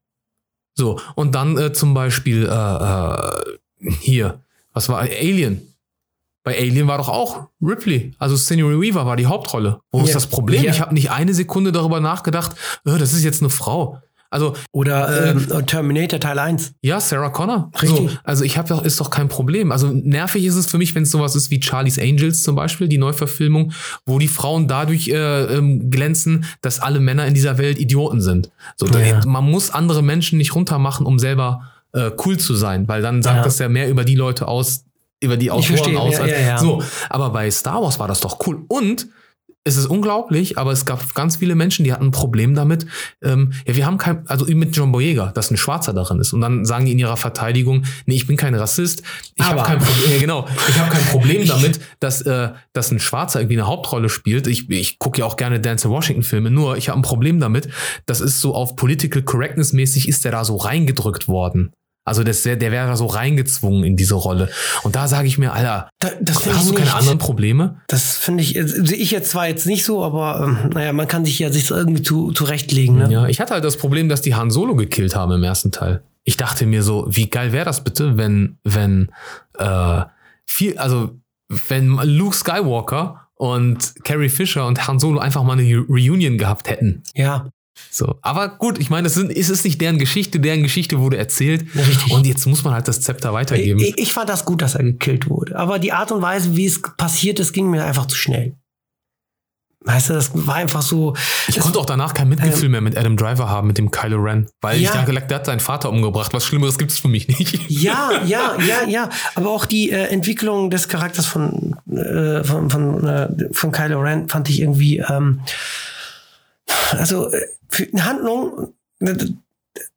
So, und dann äh, zum Beispiel äh, äh, hier, was war Alien? Bei Alien war doch auch Ripley, also Sigourney Weaver war die Hauptrolle. Wo ist Ja. das Problem? Ja. Ich habe nicht eine Sekunde darüber nachgedacht, äh, das ist jetzt eine Frau. Also Oder ähm, Terminator Teil 1. ja, Sarah Connor. Richtig. So, also ich habe doch ist doch kein Problem. Also nervig ist es für mich, wenn es sowas ist wie Charlie's Angels zum Beispiel, die Neuverfilmung, wo die Frauen dadurch äh, ähm, glänzen, dass alle Männer in dieser Welt Idioten sind. So, da- Ja. man muss andere Menschen nicht runtermachen, um selber äh, cool zu sein, weil dann sagt Ja. das ja mehr über die Leute aus, über die Autoren verstehe, aus. ja, als- ja, ja. So, aber bei Star Wars war das doch cool und es ist unglaublich, aber es gab ganz viele Menschen, die hatten ein Problem damit. Ähm, ja, wir haben kein, also mit John Boyega, dass ein Schwarzer darin ist. Und dann sagen die in ihrer Verteidigung, nee, ich bin kein Rassist. Ich habe kein Problem, ja, genau, ich habe kein Problem damit, dass, äh, dass ein Schwarzer irgendwie eine Hauptrolle spielt. Ich, ich gucke ja auch gerne Dance Washington Filme, nur ich habe ein Problem damit. Das ist so auf Political Correctness mäßig ist der da so reingedrückt worden. Also das, der, der wäre so reingezwungen in diese Rolle. Und da sage ich mir, Alter, Da, das hast du keine nicht. anderen Probleme? Das finde ich, äh, sehe ich jetzt zwar jetzt nicht so, aber ähm, naja, man kann sich ja sich irgendwie zu, zurechtlegen. Ne? Ja, ich hatte halt das Problem, dass die Han Solo gekillt haben im ersten Teil. Ich dachte mir so, wie geil wäre das bitte, wenn, wenn, äh, viel, also, wenn Luke Skywalker und Carrie Fisher und Han Solo einfach mal eine Re- Reunion gehabt hätten. Ja, So. Aber gut, ich meine, es sind- es ist nicht deren Geschichte, deren Geschichte wurde erzählt. Richtig. Und jetzt muss man halt das Zepter weitergeben. ich, ich fand das gut, dass er gekillt wurde. Aber die Art und Weise, wie es passiert ist, ging mir einfach zu schnell. Weißt du, das war einfach so. Ich konnte auch danach kein Mitgefühl mehr mit Adam Driver haben, mit dem Kylo Ren. Weil ich Ja. dachte, der hat seinen Vater umgebracht. Was Schlimmeres gibt es für mich nicht. Ja, ja, ja, ja. Aber auch die äh, Entwicklung des Charakters von, äh, von, von, äh, von Kylo Ren fand ich irgendwie. Ähm, also äh, für eine Handlung. äh,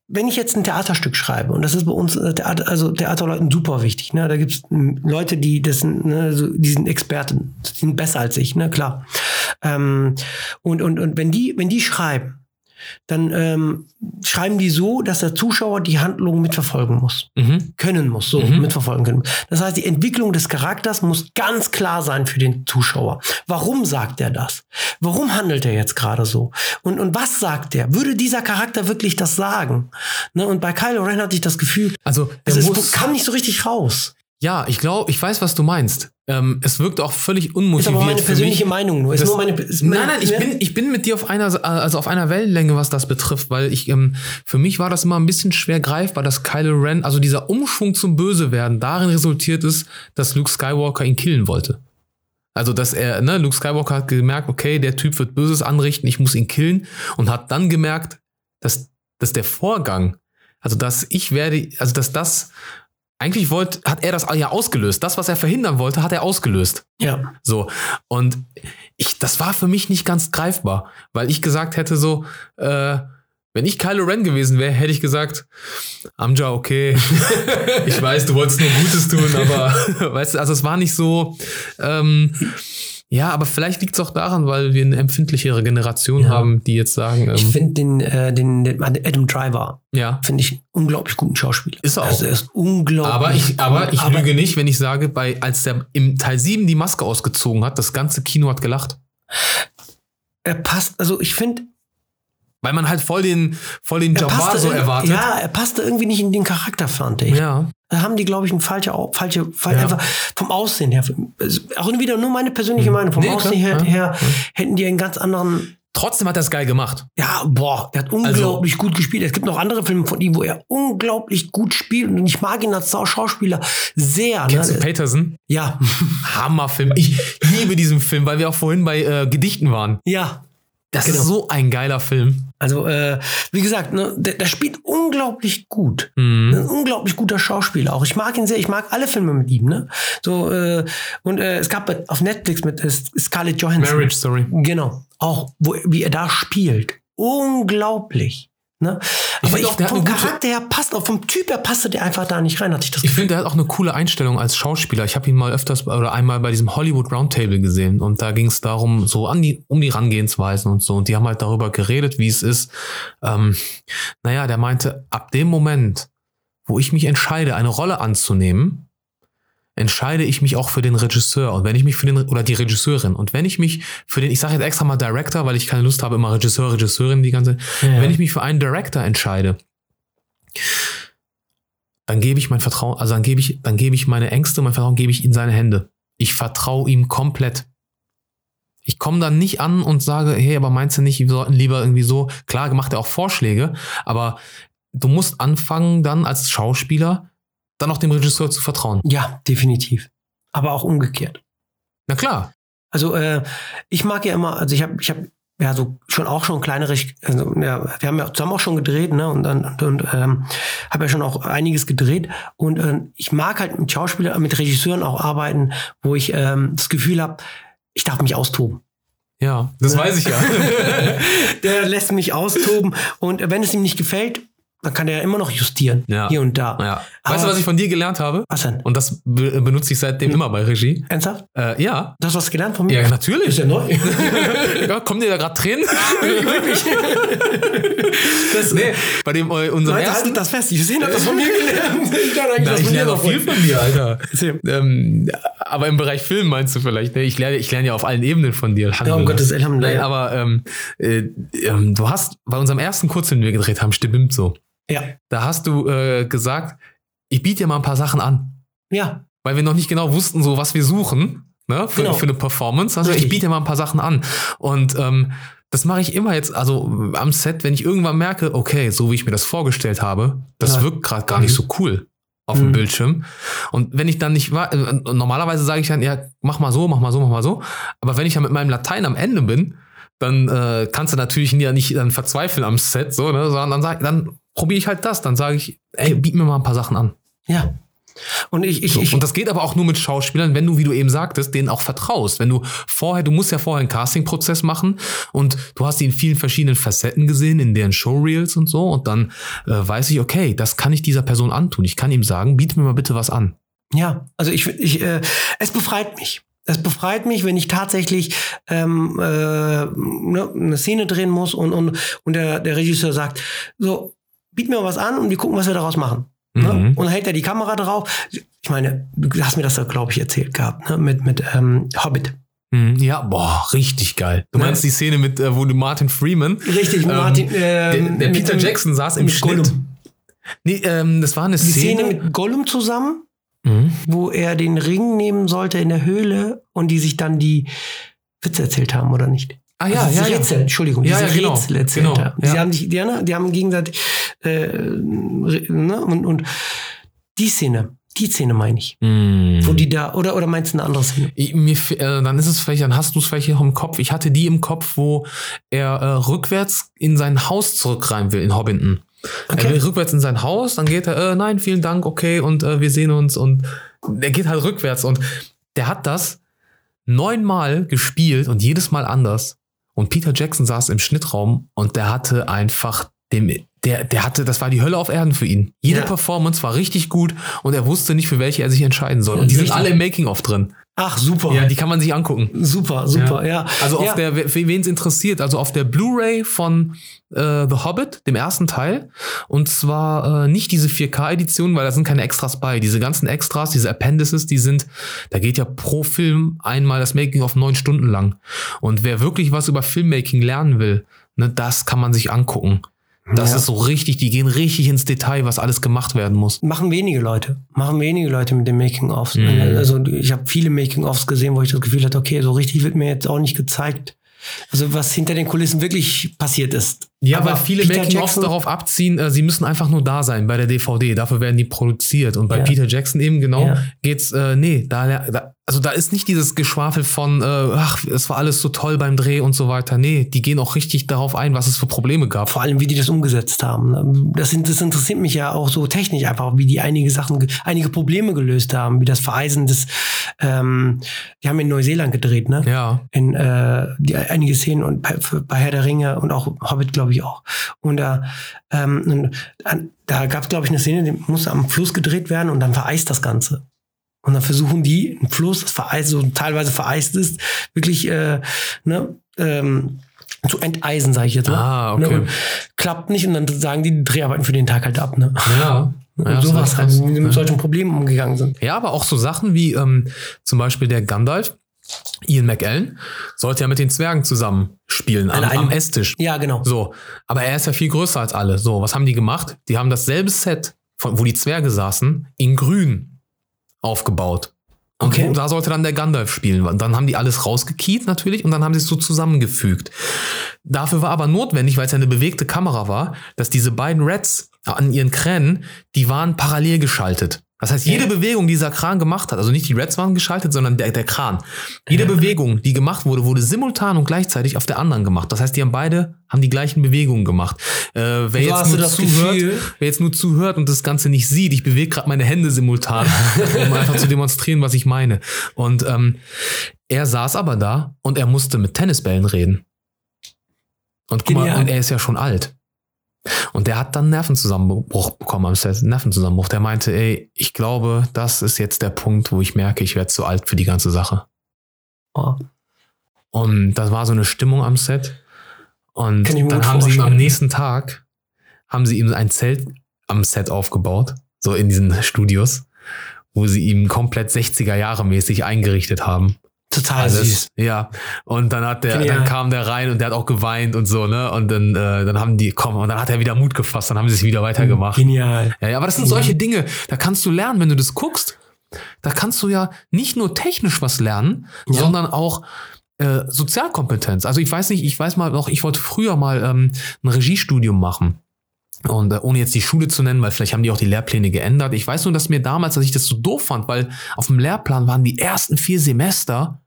Wenn ich jetzt ein Theaterstück schreibe, und das ist bei uns äh, Theater, also Theaterleuten super wichtig, ne? Da gibt es Leute, die das sind, ne, so, die sind Experten, die sind besser als ich, ne, klar. Ähm, und, und, und wenn die, wenn die schreiben, dann ähm, schreiben die so, dass der Zuschauer die Handlung mitverfolgen muss Mhm. können muss, so Mhm. mitverfolgen können. Das heißt, die Entwicklung des Charakters muss ganz klar sein für den Zuschauer. Warum sagt er das? Warum handelt er jetzt gerade so? Und, und was sagt er? Würde dieser Charakter wirklich das sagen? Ne? Und bei Kylo Ren hatte ich das Gefühl, Also, es ist, muss, kam nicht so richtig raus. Ja, ich glaube, ich weiß, was du meinst. Ähm, es wirkt auch völlig Ist unmotiviert. aber meine für persönliche mich. Meinung nur. Ist Das- nur meine, ist Nein, meine- nein, ich ne? bin, ich bin mit dir auf einer, also auf einer Wellenlänge, was das betrifft, weil ich, ähm, für mich war das immer ein bisschen schwer greifbar, dass Kylo Ren, also dieser Umschwung zum Bösewerden darin resultiert ist, dass Luke Skywalker ihn killen wollte. Also, dass er, ne, Luke Skywalker hat gemerkt, okay, der Typ wird Böses anrichten, ich muss ihn killen und hat dann gemerkt, dass, dass der Vorgang, also, dass ich werde, also, dass das, eigentlich wollte, hat er das ja ausgelöst. Das, was er verhindern wollte, hat er ausgelöst. Ja. So. Und ich, das war für mich nicht ganz greifbar, weil ich gesagt hätte so, äh, wenn ich Kylo Ren gewesen wäre, hätte ich gesagt, Amja, okay, ich weiß, du wolltest nur Gutes tun, aber weißt du, also es war nicht so, ähm, ja, aber vielleicht liegt es auch daran, weil wir eine empfindlichere Generation Ja. haben, die jetzt sagen, Ich ähm, finde den, äh, den, den Adam Driver, ja. finde ich einen unglaublich guten Schauspieler. Ist er auch. Also er ist unglaublich Aber ich, aber ich lüge nicht, wenn ich sage, bei, als der im Teil 7 die Maske ausgezogen hat, das ganze Kino hat gelacht. Er passt, also ich finde, Weil man halt voll den, voll den Jabbar so erwartet. ja, er passte irgendwie nicht in den Charakter, fand ich. Ja. Da haben die, glaube ich, ein falsche, falsche, falsche Ja. einfach vom Aussehen her. also Auch wieder nur meine persönliche Meinung. Vom Nee, klar, Aussehen her, ja. her hätten die einen ganz anderen. Trotzdem hat er es geil gemacht. Ja, boah, der hat Also unglaublich gut gespielt. Es gibt noch andere Filme von ihm, wo er unglaublich gut spielt. Und ich mag ihn als Schauspieler sehr. Kennst du Ne? Peterson? Ja, Hammerfilm. Ich liebe diesen Film, weil wir auch vorhin bei äh, Gedichten waren. ja. Das Genau. ist so ein geiler Film. Also, äh, wie gesagt, ne, der, der spielt unglaublich gut. Mhm. Ein unglaublich guter Schauspieler. Auch ich mag ihn sehr. Ich mag alle Filme mit ihm. Ne? So äh, und äh, es gab auf Netflix mit äh, Scarlett Johansson. Marriage Story. Genau. Auch wo, wie er da spielt. Unglaublich. Ne? Ich Aber ich, auch, der vom Charakter her passt auch vom Typ her passte der einfach da nicht rein, hatte ich das Ich finde, er hat auch eine coole Einstellung als Schauspieler. Ich habe ihn mal öfters oder einmal bei diesem Hollywood Roundtable gesehen und da ging es darum, so an die, um die Rangehensweisen und so. Und die haben halt darüber geredet, wie es ist. Ähm, naja, der meinte, ab dem Moment, wo ich mich entscheide, eine Rolle anzunehmen, entscheide ich mich auch für den Regisseur und wenn ich mich für den oder die Regisseurin und wenn ich mich für den ich sage jetzt extra mal Director, weil ich keine Lust habe immer Regisseur, Regisseurin die ganze Ja. wenn ich mich für einen Director entscheide, dann gebe ich mein Vertrauen, also dann gebe ich, dann gebe ich meine Ängste, mein Vertrauen gebe ich in seine Hände. Ich vertraue ihm komplett. Ich komme dann nicht an und sage, hey, aber meinst du nicht, wir sollten lieber irgendwie so, klar macht er auch Vorschläge, aber du musst anfangen dann als Schauspieler dann auch dem Regisseur zu vertrauen. ja, definitiv. Aber auch umgekehrt. Na klar. Also äh, ich mag ja immer, also ich habe ich habe ja so schon auch schon kleinere, also, ja, wir haben ja zusammen auch schon gedreht, ne? Und dann und, und ähm, habe ja schon auch einiges gedreht und äh, ich mag halt mit Schauspielern, mit Regisseuren auch arbeiten, wo ich ähm, das Gefühl habe, ich darf mich austoben. Ja, das Ne? weiß ich ja. Der lässt mich austoben und wenn es ihm nicht gefällt, dann kann er ja immer noch justieren. Ja. Hier und da. Ja. Weißt du, was ich von dir gelernt habe? Was denn? Und das be benutze ich seitdem immer bei Regie. Ernsthaft? Äh, ja. Du hast was gelernt von mir? Ja, natürlich. Ist ja neu. ja, kommen dir da gerade Tränen? das, nee, bei dem äh, unserem Leute, ersten. haltet das fest. Ich sehe, das von mir gelernt. Ich lerne Na, ich lerne noch auch viel von. dir, Alter. Ähm, aber im Bereich Film meinst du vielleicht? Ne? Ich lerne, ich lerne ja auf allen Ebenen von dir. Ja, um Gottes Willen. Nein, aber ähm, äh, ähm, du hast bei unserem ersten Kurzfilm, den wir gedreht haben, stimmt so. Ja. Da hast du äh, gesagt, ich biete dir mal ein paar Sachen an. Ja. Weil wir noch nicht genau wussten, so was wir suchen ne, für, Genau. für eine Performance. Also ich biete dir mal ein paar Sachen an. Und ähm, das mache ich immer jetzt, also am Set, wenn ich irgendwann merke, okay, so wie ich mir das vorgestellt habe, das Ja. wirkt gerade gar nicht so cool auf dem Mhm. Bildschirm. Und wenn ich dann nicht wa- äh, normalerweise sage ich dann, ja, mach mal so, mach mal so, mach mal so. Aber wenn ich dann mit meinem Latein am Ende bin, dann äh, kannst du natürlich ja nicht dann verzweifeln am Set, so, ne, sondern dann sag, dann probiere ich halt das. Dann sage ich, ey, biet mir mal ein paar Sachen an. Ja. Und ich, ich, So. ich und das geht aber auch nur mit Schauspielern, wenn du, wie du eben sagtest, denen auch vertraust. Wenn du vorher, du musst ja vorher einen Castingprozess machen und du hast die in vielen verschiedenen Facetten gesehen, in deren Showreels und so. Und dann äh, weiß ich, okay, das kann ich dieser Person antun. Ich kann ihm sagen, biete mir mal bitte was an. Ja, also ich, ich äh, es befreit mich. Es befreit mich, wenn ich tatsächlich ähm, äh, ne, eine Szene drehen muss und, und, und der, der Regisseur sagt, so, biet mir was an und wir gucken, was wir daraus machen. Ne? Mhm. Und dann hält er die Kamera drauf. Ich meine, du hast mir das, glaube ich, erzählt gehabt, ne? mit, mit ähm, Hobbit. Mhm. Ja, boah, richtig geil. Du Ne? meinst die Szene mit, äh, wo du Martin Freeman, Richtig, Ähm, Martin. der, ähm, der mit Peter Jackson saß im Schnitt. Gollum. Nee, ähm, das war eine Die Szene. Szene mit Gollum zusammen, mhm. wo er den Ring nehmen sollte in der Höhle und die sich dann die Witze erzählt haben, oder nicht? Ah ja, Also ja, ja. Rätsel, Entschuldigung, Ja, diese ja, genau. Rätsel erzählt Genau, haben. ja. Die haben sich, die, haben- die haben gegenseitig, äh, ne, und, und die Szene, die Szene meine ich. Mhm. Wo die da, oder, oder meinst du eine andere Szene? Ich, mir, äh, dann ist es vielleicht, dann hast du es vielleicht auch im Kopf. Ich hatte die im Kopf, wo er äh, rückwärts in sein Haus zurückrein will in Hobbiton. Er will rückwärts in sein Haus, dann geht er, äh, nein, vielen Dank, okay, und äh, wir sehen uns und er geht halt rückwärts und der hat das neunmal gespielt und jedes Mal anders. Und Peter Jackson saß im Schnittraum und der hatte einfach dem, der, der hatte, das war die Hölle auf Erden für ihn. Jede Ja. Performance war richtig gut und er wusste nicht, für welche er sich entscheiden soll. Und die sind alle im Making-of drin. Ach, super. Ja, die kann man sich angucken. super, super, ja. Also auf ja. der, wen es interessiert, also auf der Blu-ray von äh, The Hobbit, dem ersten Teil. Und zwar äh, nicht diese 4K-Edition, weil da sind keine Extras bei. Diese ganzen Extras, diese Appendices, die sind, da geht ja pro Film einmal das Making auf neun Stunden lang. Und wer wirklich was über Filmmaking lernen will, ne, das kann man sich angucken. Das Ja. ist so richtig, die gehen richtig ins Detail, was alles gemacht werden muss. Machen wenige Leute. Machen wenige Leute mit den Making-ofs. Mhm. Also ich habe viele Making-ofs gesehen, wo ich das Gefühl hatte, okay, so richtig wird mir jetzt auch nicht gezeigt. Also was hinter den Kulissen wirklich passiert ist. Ja, Aber weil viele Peter Making-ofs Jackson- darauf abziehen, äh, sie müssen einfach nur da sein bei der DVD. Dafür werden die produziert. Und bei Ja. Peter Jackson eben genau Ja. geht's, äh, nee, da, da, also da ist nicht dieses Geschwafel von, äh, ach, es war alles so toll beim Dreh und so weiter. Nee, die gehen auch richtig darauf ein, was es für Probleme gab. Vor allem, wie die das umgesetzt haben. ne? Das, das interessiert mich ja auch so technisch einfach, wie die einige Sachen, ge- einige Probleme gelöst haben, wie das Vereisen des, ähm, die haben in Neuseeland gedreht, ne? Ja. in äh, die, einige Szenen und bei, bei Herr der Ringe und auch Hobbit, glaube ich, auch. Und da, ähm, und an, da gab es, glaube ich, eine Szene, die musste am Fluss gedreht werden und dann vereist das Ganze. Und dann versuchen die, ein Fluss, das vereist, so teilweise vereist ist, wirklich äh, ne, ähm, zu enteisen, sage ich jetzt mal. Ah, okay. Ne, klappt nicht und dann sagen die, die Dreharbeiten für den Tag halt ab. Ne? Ja. Und Ja, sowas halt, wie mit solchen Problemen umgegangen sind. Ja, aber auch so Sachen wie ähm, zum Beispiel der Gandalf, Ian McKellen, sollte ja mit den Zwergen zusammen spielen am, An einem- am Esstisch. Ja, genau. So, aber er ist ja viel größer als alle. So, was haben die gemacht? Die haben dasselbe Set, von, wo die Zwerge saßen, in grün aufgebaut. Und Okay. da sollte dann der Gandalf spielen. Dann haben die alles rausgekiet natürlich und dann haben sie es so zusammengefügt. Dafür war aber notwendig, weil es ja eine bewegte Kamera war, dass diese beiden Reds an ihren Kränen, die waren parallel geschaltet. Das heißt, jede Ja. Bewegung, die dieser Kran gemacht hat, also nicht die Reds waren geschaltet, sondern der, der Kran. Jede Bewegung, die gemacht wurde, wurde simultan und gleichzeitig auf der anderen gemacht. Das heißt, die haben beide haben die gleichen Bewegungen gemacht. Äh, wer, So jetzt nur zuhört, Gefühl- wer jetzt nur zuhört und das Ganze nicht sieht, ich bewege gerade meine Hände simultan, um einfach zu demonstrieren, was ich meine. Und ähm, er saß aber da und er musste mit Tennisbällen reden. Und guck mal, Genial. und er ist ja schon alt. Und der hat dann Nervenzusammenbruch bekommen am Set, Nervenzusammenbruch. Der meinte, ey, ich glaube, das ist jetzt der Punkt, wo ich merke, ich werde zu alt für die ganze Sache. Oh. Und das war so eine Stimmung am Set. Und dann haben sie ihm am nächsten Tag, haben sie ihm ein Zelt am Set aufgebaut, so in diesen Studios, wo sie ihm komplett 60er Jahre mäßig eingerichtet haben. Total Alles. süß. Ja. Und dann hat der, Genial. dann kam der rein und der hat auch geweint und so, ne? Und dann, äh, dann haben die, komm, und dann hat er wieder Mut gefasst, dann haben sie es wieder weitergemacht. Genial. Ja, ja, aber das sind solche Dinge, da kannst du lernen, wenn du das guckst. Da kannst du ja nicht nur technisch was lernen, Ja. sondern auch äh, Sozialkompetenz. Also ich weiß nicht, ich weiß mal noch, ich wollte früher mal ähm, ein Regiestudium machen. Und äh, ohne jetzt die Schule zu nennen, weil vielleicht haben die auch die Lehrpläne geändert. Ich weiß nur, dass mir damals, dass ich das so doof fand, weil auf dem Lehrplan waren die ersten vier Semester,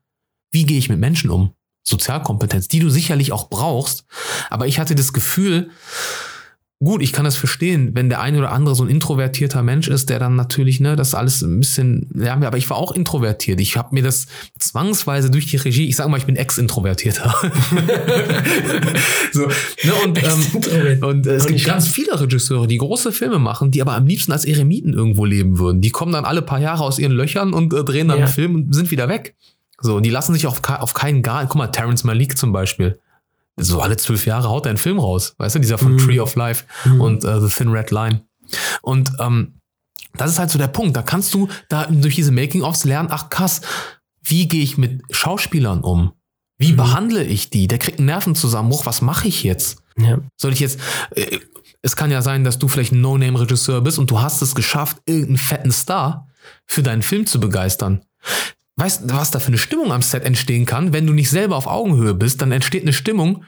wie gehe ich mit Menschen um? Sozialkompetenz, die du sicherlich auch brauchst. Aber ich hatte das Gefühl, gut, ich kann das verstehen, wenn der eine oder andere so ein introvertierter Mensch ist, der dann natürlich, ne, das alles ein bisschen lernen will. Aber ich war auch introvertiert. Ich habe mir das zwangsweise durch die Regie, ich sage mal, ich bin ex-introvertierter. so, ne, und, ähm, und äh, es Und gibt ganz viele Regisseure, die große Filme machen, die aber am liebsten als Eremiten irgendwo leben würden. Die kommen dann alle paar Jahre aus ihren Löchern und äh, drehen dann Ja. einen Film und sind wieder weg. So, und die lassen sich auf, auf keinen gar, guck mal, Terrence Malik zum Beispiel. So alle zwölf Jahre haut er einen Film raus. Weißt du, dieser von Mhm. Tree of Life Mhm. und äh, The Thin Red Line. Und ähm, das ist halt so der Punkt. Da kannst du da durch diese Making-ofs lernen, ach krass, wie gehe ich mit Schauspielern um? Wie Mhm. behandle ich die? Der kriegt einen Nervenzusammenbruch. Was mache ich jetzt? Ja. Soll ich jetzt. Äh, es kann ja sein, dass du vielleicht ein No-Name-Regisseur bist und du hast es geschafft, irgendeinen fetten Star für deinen Film zu begeistern. Weißt du, was da für eine Stimmung am Set entstehen kann, wenn du nicht selber auf Augenhöhe bist? Dann entsteht eine Stimmung,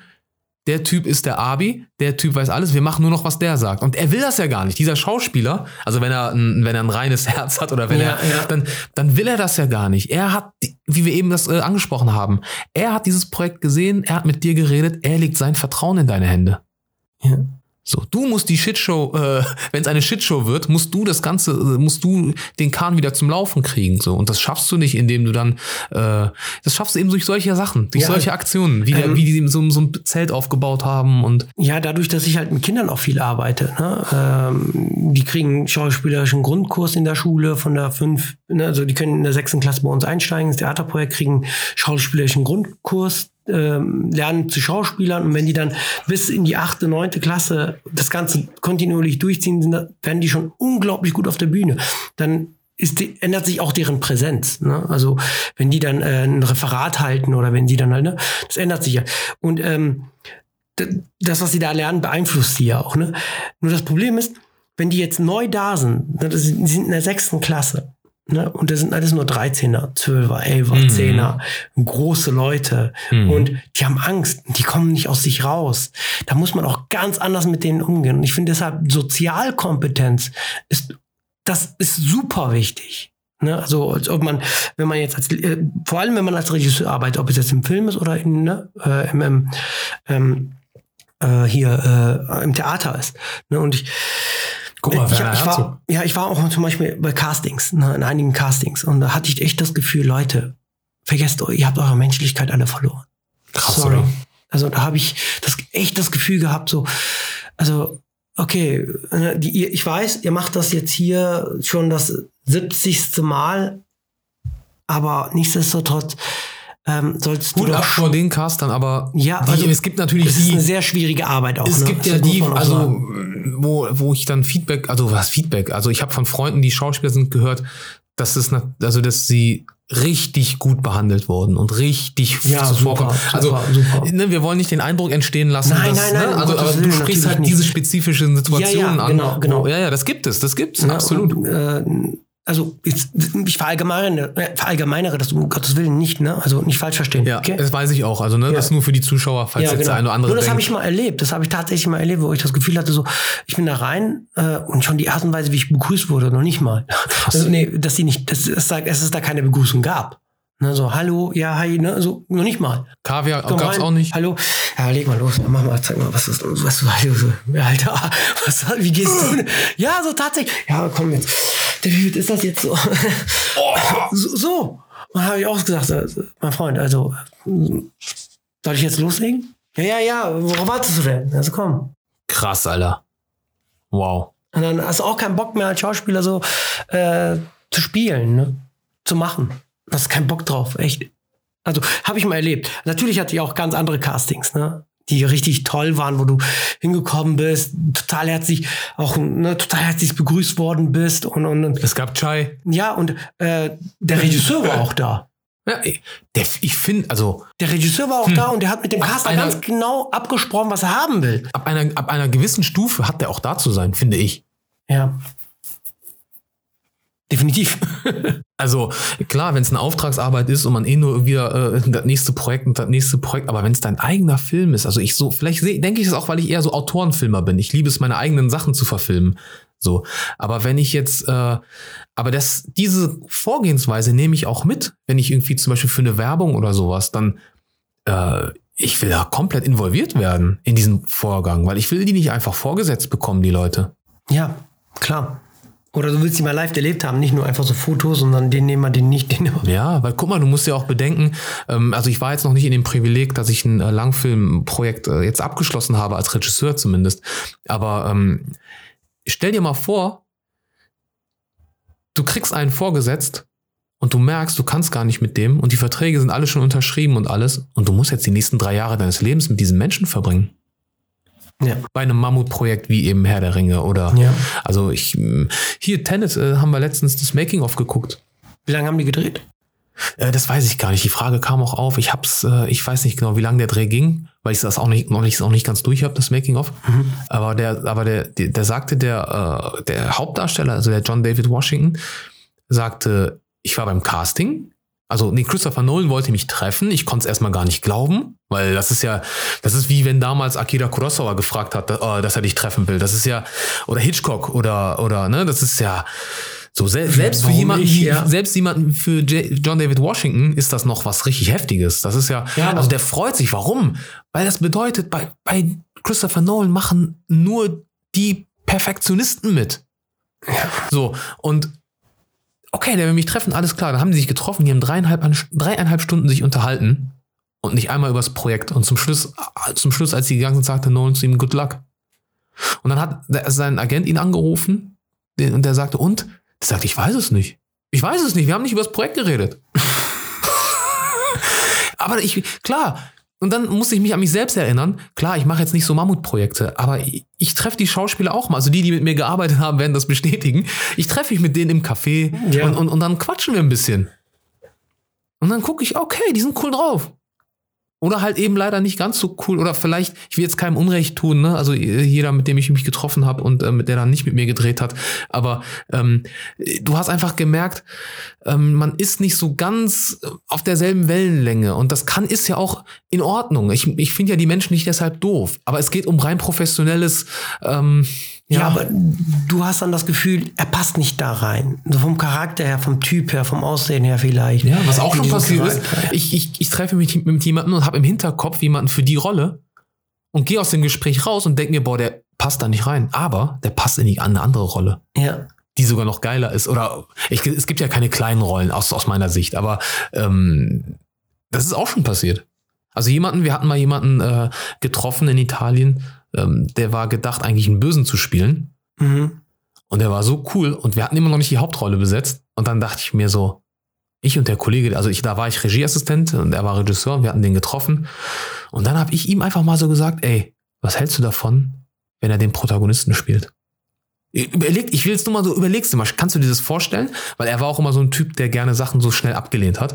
der Typ ist der Abi, der Typ weiß alles, wir machen nur noch, was der sagt. Und er will das ja gar nicht. Dieser Schauspieler, also wenn er ein, wenn er ein reines Herz hat oder wenn Ja, er, ja. dann, dann will er das ja gar nicht. Er hat, wie wir eben das äh, angesprochen haben, er hat dieses Projekt gesehen, er hat mit dir geredet, er legt sein Vertrauen in deine Hände. Ja. So, du musst die Shitshow, äh, wenn es eine Shitshow wird, musst du das Ganze, äh, musst du den Kahn wieder zum Laufen kriegen. So. Und das schaffst du nicht, indem du dann, äh, das schaffst du eben durch solche Sachen, durch Ja, solche Aktionen, wie, ähm, wie die so, so ein Zelt aufgebaut haben und Ja, dadurch, dass ich halt mit Kindern auch viel arbeite. Ne? Ähm, die kriegen schauspielerischen Grundkurs in der Schule von der fünf, ne? also die können in der sechsten Klasse bei uns einsteigen, ins Theaterprojekt, kriegen schauspielerischen Grundkurs, lernen zu Schauspielern und wenn die dann bis in die achte, neunte Klasse das Ganze kontinuierlich durchziehen, werden die schon unglaublich gut auf der Bühne. Dann ist die, ändert sich auch deren Präsenz. Ne? Also wenn die dann äh, ein Referat halten oder wenn sie dann halt, ne, das ändert sich ja. Und ähm, das, was sie da lernen, beeinflusst sie ja auch. Ne? Nur das Problem ist, wenn die jetzt neu da sind, ne, die sind in der sechsten Klasse, ne? und das sind alles nur 13er, 12er, 11er, Mhm. 10er, große Leute Mhm. und die haben Angst, die kommen nicht aus sich raus. Da muss man auch ganz anders mit denen umgehen. Und ich finde deshalb Sozialkompetenz ist, das ist super wichtig. Ne, also als ob man, wenn man jetzt als, äh, vor allem wenn man als Regisseur arbeitet, ob es jetzt im Film ist oder in, ne, äh, im, im, ähm, äh, hier äh, im Theater ist. Ne, und ich, Guck mal, ich, Werner ich war, ja, ich war auch zum Beispiel bei Castings, ne, in einigen Castings, und da hatte ich echt das Gefühl, Leute, vergesst euch, ihr habt eure Menschlichkeit alle verloren. Krass, Sorry. oder? Also da habe ich das echt das Gefühl gehabt, so, also, okay, äh, die, ich weiß, ihr macht das jetzt hier schon das 70. Mal, aber nichtsdestotrotz ähm, sollst Gut du ab auch vor den Castern, aber Ja, die, also, es gibt natürlich Es ist die, eine sehr schwierige Arbeit auch. es ne? gibt Das ja die, also sagen. wo, wo ich dann Feedback, also was Feedback, also ich habe von Freunden, die Schauspieler sind, gehört, dass es, also dass sie richtig gut behandelt wurden und richtig Ja, so super, vorkommen. super, Also super. Ne, wir wollen nicht den Eindruck entstehen lassen, Nein, dass, nein, nein, ne, also aber du sprichst halt natürlich diese nicht. spezifischen Situationen Ja, ja, an. genau, genau. Wo, ja, ja, das gibt es, das gibt's, Ja, absolut. Und, äh, also jetzt, ich verallgemeinere, äh, verallgemeinere das um Gottes Willen nicht, ne? Also nicht falsch verstehen. Ja, okay? das weiß ich auch. Also, ne, Ja. das ist nur für die Zuschauer, falls jetzt der eine oder andere Nur das habe ich mal erlebt. Das habe ich tatsächlich mal erlebt, wo ich das Gefühl hatte, so, ich bin da rein äh, und schon die Art und Weise, wie ich begrüßt wurde, noch nicht mal. Also, nee, dass die nicht, dass, dass, dass es da keine Begrüßung gab. Ne, so, hallo, ja, hi, ne, so, noch nicht mal. Kaviar Komm gab's rein, auch nicht. Hallo, ja, leg mal los, mach mal, zeig mal, was ist, was ja, Alter, was, wie gehst du? Ja, so tatsächlich. Ja, komm jetzt. David, ist das jetzt so? so, so. Und habe ich auch gesagt, also, mein Freund, also, soll ich jetzt loslegen? Ja, ja, ja, worauf wartest du denn? Also komm. Krass, Alter. Wow. Und dann hast du auch keinen Bock mehr als Schauspieler so äh, zu spielen, ne? zu machen. Du hast keinen Bock drauf, echt. Also habe ich mal erlebt. Natürlich hatte ich auch ganz andere Castings, ne? die richtig toll waren, wo du hingekommen bist, total herzlich, auch ne, total herzlich begrüßt worden bist und, und, und Es gab Chai. ja und äh, der Regisseur war auch da. Ja, ich- der, ich finde, also Der Regisseur war auch da und der hat mit dem Caster einer- ganz genau abgesprochen, was er haben will. ab einer, ab einer gewissen Stufe hat der auch da zu sein, finde ich. Ja. Definitiv. Also klar, wenn es eine Auftragsarbeit ist und man eh nur wieder äh, das nächste Projekt und das nächste Projekt, aber wenn es dein eigener Film ist, also ich so, vielleicht denke ich es auch, weil ich eher so Autorenfilmer bin. Ich liebe es, meine eigenen Sachen zu verfilmen. So, aber wenn ich jetzt, äh, aber das, diese Vorgehensweise nehme ich auch mit, wenn ich irgendwie zum Beispiel für eine Werbung oder sowas, dann äh, ich will da komplett involviert werden in diesen Vorgang, weil ich will die nicht einfach vorgesetzt bekommen, die Leute. ja, klar. Oder du willst die mal live erlebt haben, nicht nur einfach so Fotos, sondern den nehmen wir, den nicht, den nehmen wir. Ja, weil guck mal, du musst ja auch bedenken, ähm, also ich war jetzt noch nicht in dem Privileg, dass ich ein äh, Langfilmprojekt äh, jetzt abgeschlossen habe, als Regisseur zumindest. Aber ähm, stell dir mal vor, du kriegst einen vorgesetzt und du merkst, du kannst gar nicht mit dem und die Verträge sind alle schon unterschrieben und alles und du musst jetzt die nächsten drei Jahre deines Lebens mit diesem Menschen verbringen. Ja. Bei einem Mammutprojekt wie eben Herr der Ringe oder Ja. also ich mh, hier Tenet äh, haben wir letztens das Making of geguckt. Wie lange haben die gedreht? Äh, das weiß ich gar nicht. Die Frage kam auch auf. Ich hab's, äh, ich weiß nicht genau, wie lange der Dreh ging, weil ich das auch nicht, noch nicht, noch nicht ganz durch habe, das Making of. Aber der, aber der, der, der sagte der, äh, der Hauptdarsteller, also der John David Washington, sagte, ich war beim Casting. Also, nee, Christopher Nolan wollte mich treffen. Ich konnte es erstmal gar nicht glauben, weil das ist ja, das ist wie wenn damals Akira Kurosawa gefragt hat, äh, dass er dich treffen will. Das ist ja, oder Hitchcock oder, oder, ne, das ist ja, so sel selbst für jemanden, wie, ja. selbst jemanden für J John David Washington ist das noch was richtig Heftiges. Das ist ja, Ja, also der freut sich. Warum? Weil das bedeutet, bei, bei Christopher Nolan machen nur die Perfektionisten mit. So, und okay, der will mich treffen, alles klar. Dann haben die sich getroffen, die haben dreieinhalb, dreieinhalb Stunden sich unterhalten und nicht einmal über das Projekt. Und zum Schluss, zum Schluss, als sie gegangen sind, sagte Nolan zu ihm, good luck. Und dann hat sein Agent ihn angerufen und der sagte, und? Der sagte, ich weiß es nicht. Ich weiß es nicht, wir haben nicht über das Projekt geredet. aber ich, klar, und dann musste ich mich an mich selbst erinnern. Klar, ich mache jetzt nicht so Mammutprojekte, aber ich, ich treffe die Schauspieler auch mal. Also die, die mit mir gearbeitet haben, werden das bestätigen. Ich treffe mich mit denen im Café Ja. und, und, und dann quatschen wir ein bisschen. Und dann gucke ich, okay, die sind cool drauf. Oder halt eben leider nicht ganz so cool. Oder vielleicht, ich will jetzt keinem Unrecht tun, ne? Also äh, jeder, mit dem ich mich getroffen habe und äh, mit der dann nicht mit mir gedreht hat. Aber ähm, du hast einfach gemerkt, ähm, man ist nicht so ganz auf derselben Wellenlänge. Und das kann, ist ja auch in Ordnung. Ich, ich finde ja die Menschen nicht deshalb doof. Aber es geht um rein professionelles, ähm, Ja, ja, aber du hast dann das Gefühl, er passt nicht da rein. So vom Charakter her, vom Typ her, vom Aussehen her vielleicht. Ja, was auch schon passiert ist, ich, ich, ich treffe mich mit jemandem und habe im Hinterkopf jemanden für die Rolle und gehe aus dem Gespräch raus und denke mir, boah, der passt da nicht rein. Aber der passt in die, eine andere Rolle, Ja. die sogar noch geiler ist. Oder ich, es gibt ja keine kleinen Rollen aus, aus meiner Sicht, aber ähm, das ist auch schon passiert. Also jemanden, wir hatten mal jemanden äh, getroffen in Italien, ähm, der war gedacht, eigentlich einen Bösen zu spielen. Mhm. Und der war so cool und wir hatten immer noch nicht die Hauptrolle besetzt. Und dann dachte ich mir so, ich und der Kollege, also ich, da war ich Regieassistent und er war Regisseur und wir hatten den getroffen. Und dann habe ich ihm einfach mal so gesagt, ey, was hältst du davon, wenn er den Protagonisten spielt? Überleg, ich will jetzt nur mal so, überlegst du mal, kannst du dir das vorstellen? Weil er war auch immer so ein Typ, der gerne Sachen so schnell abgelehnt hat.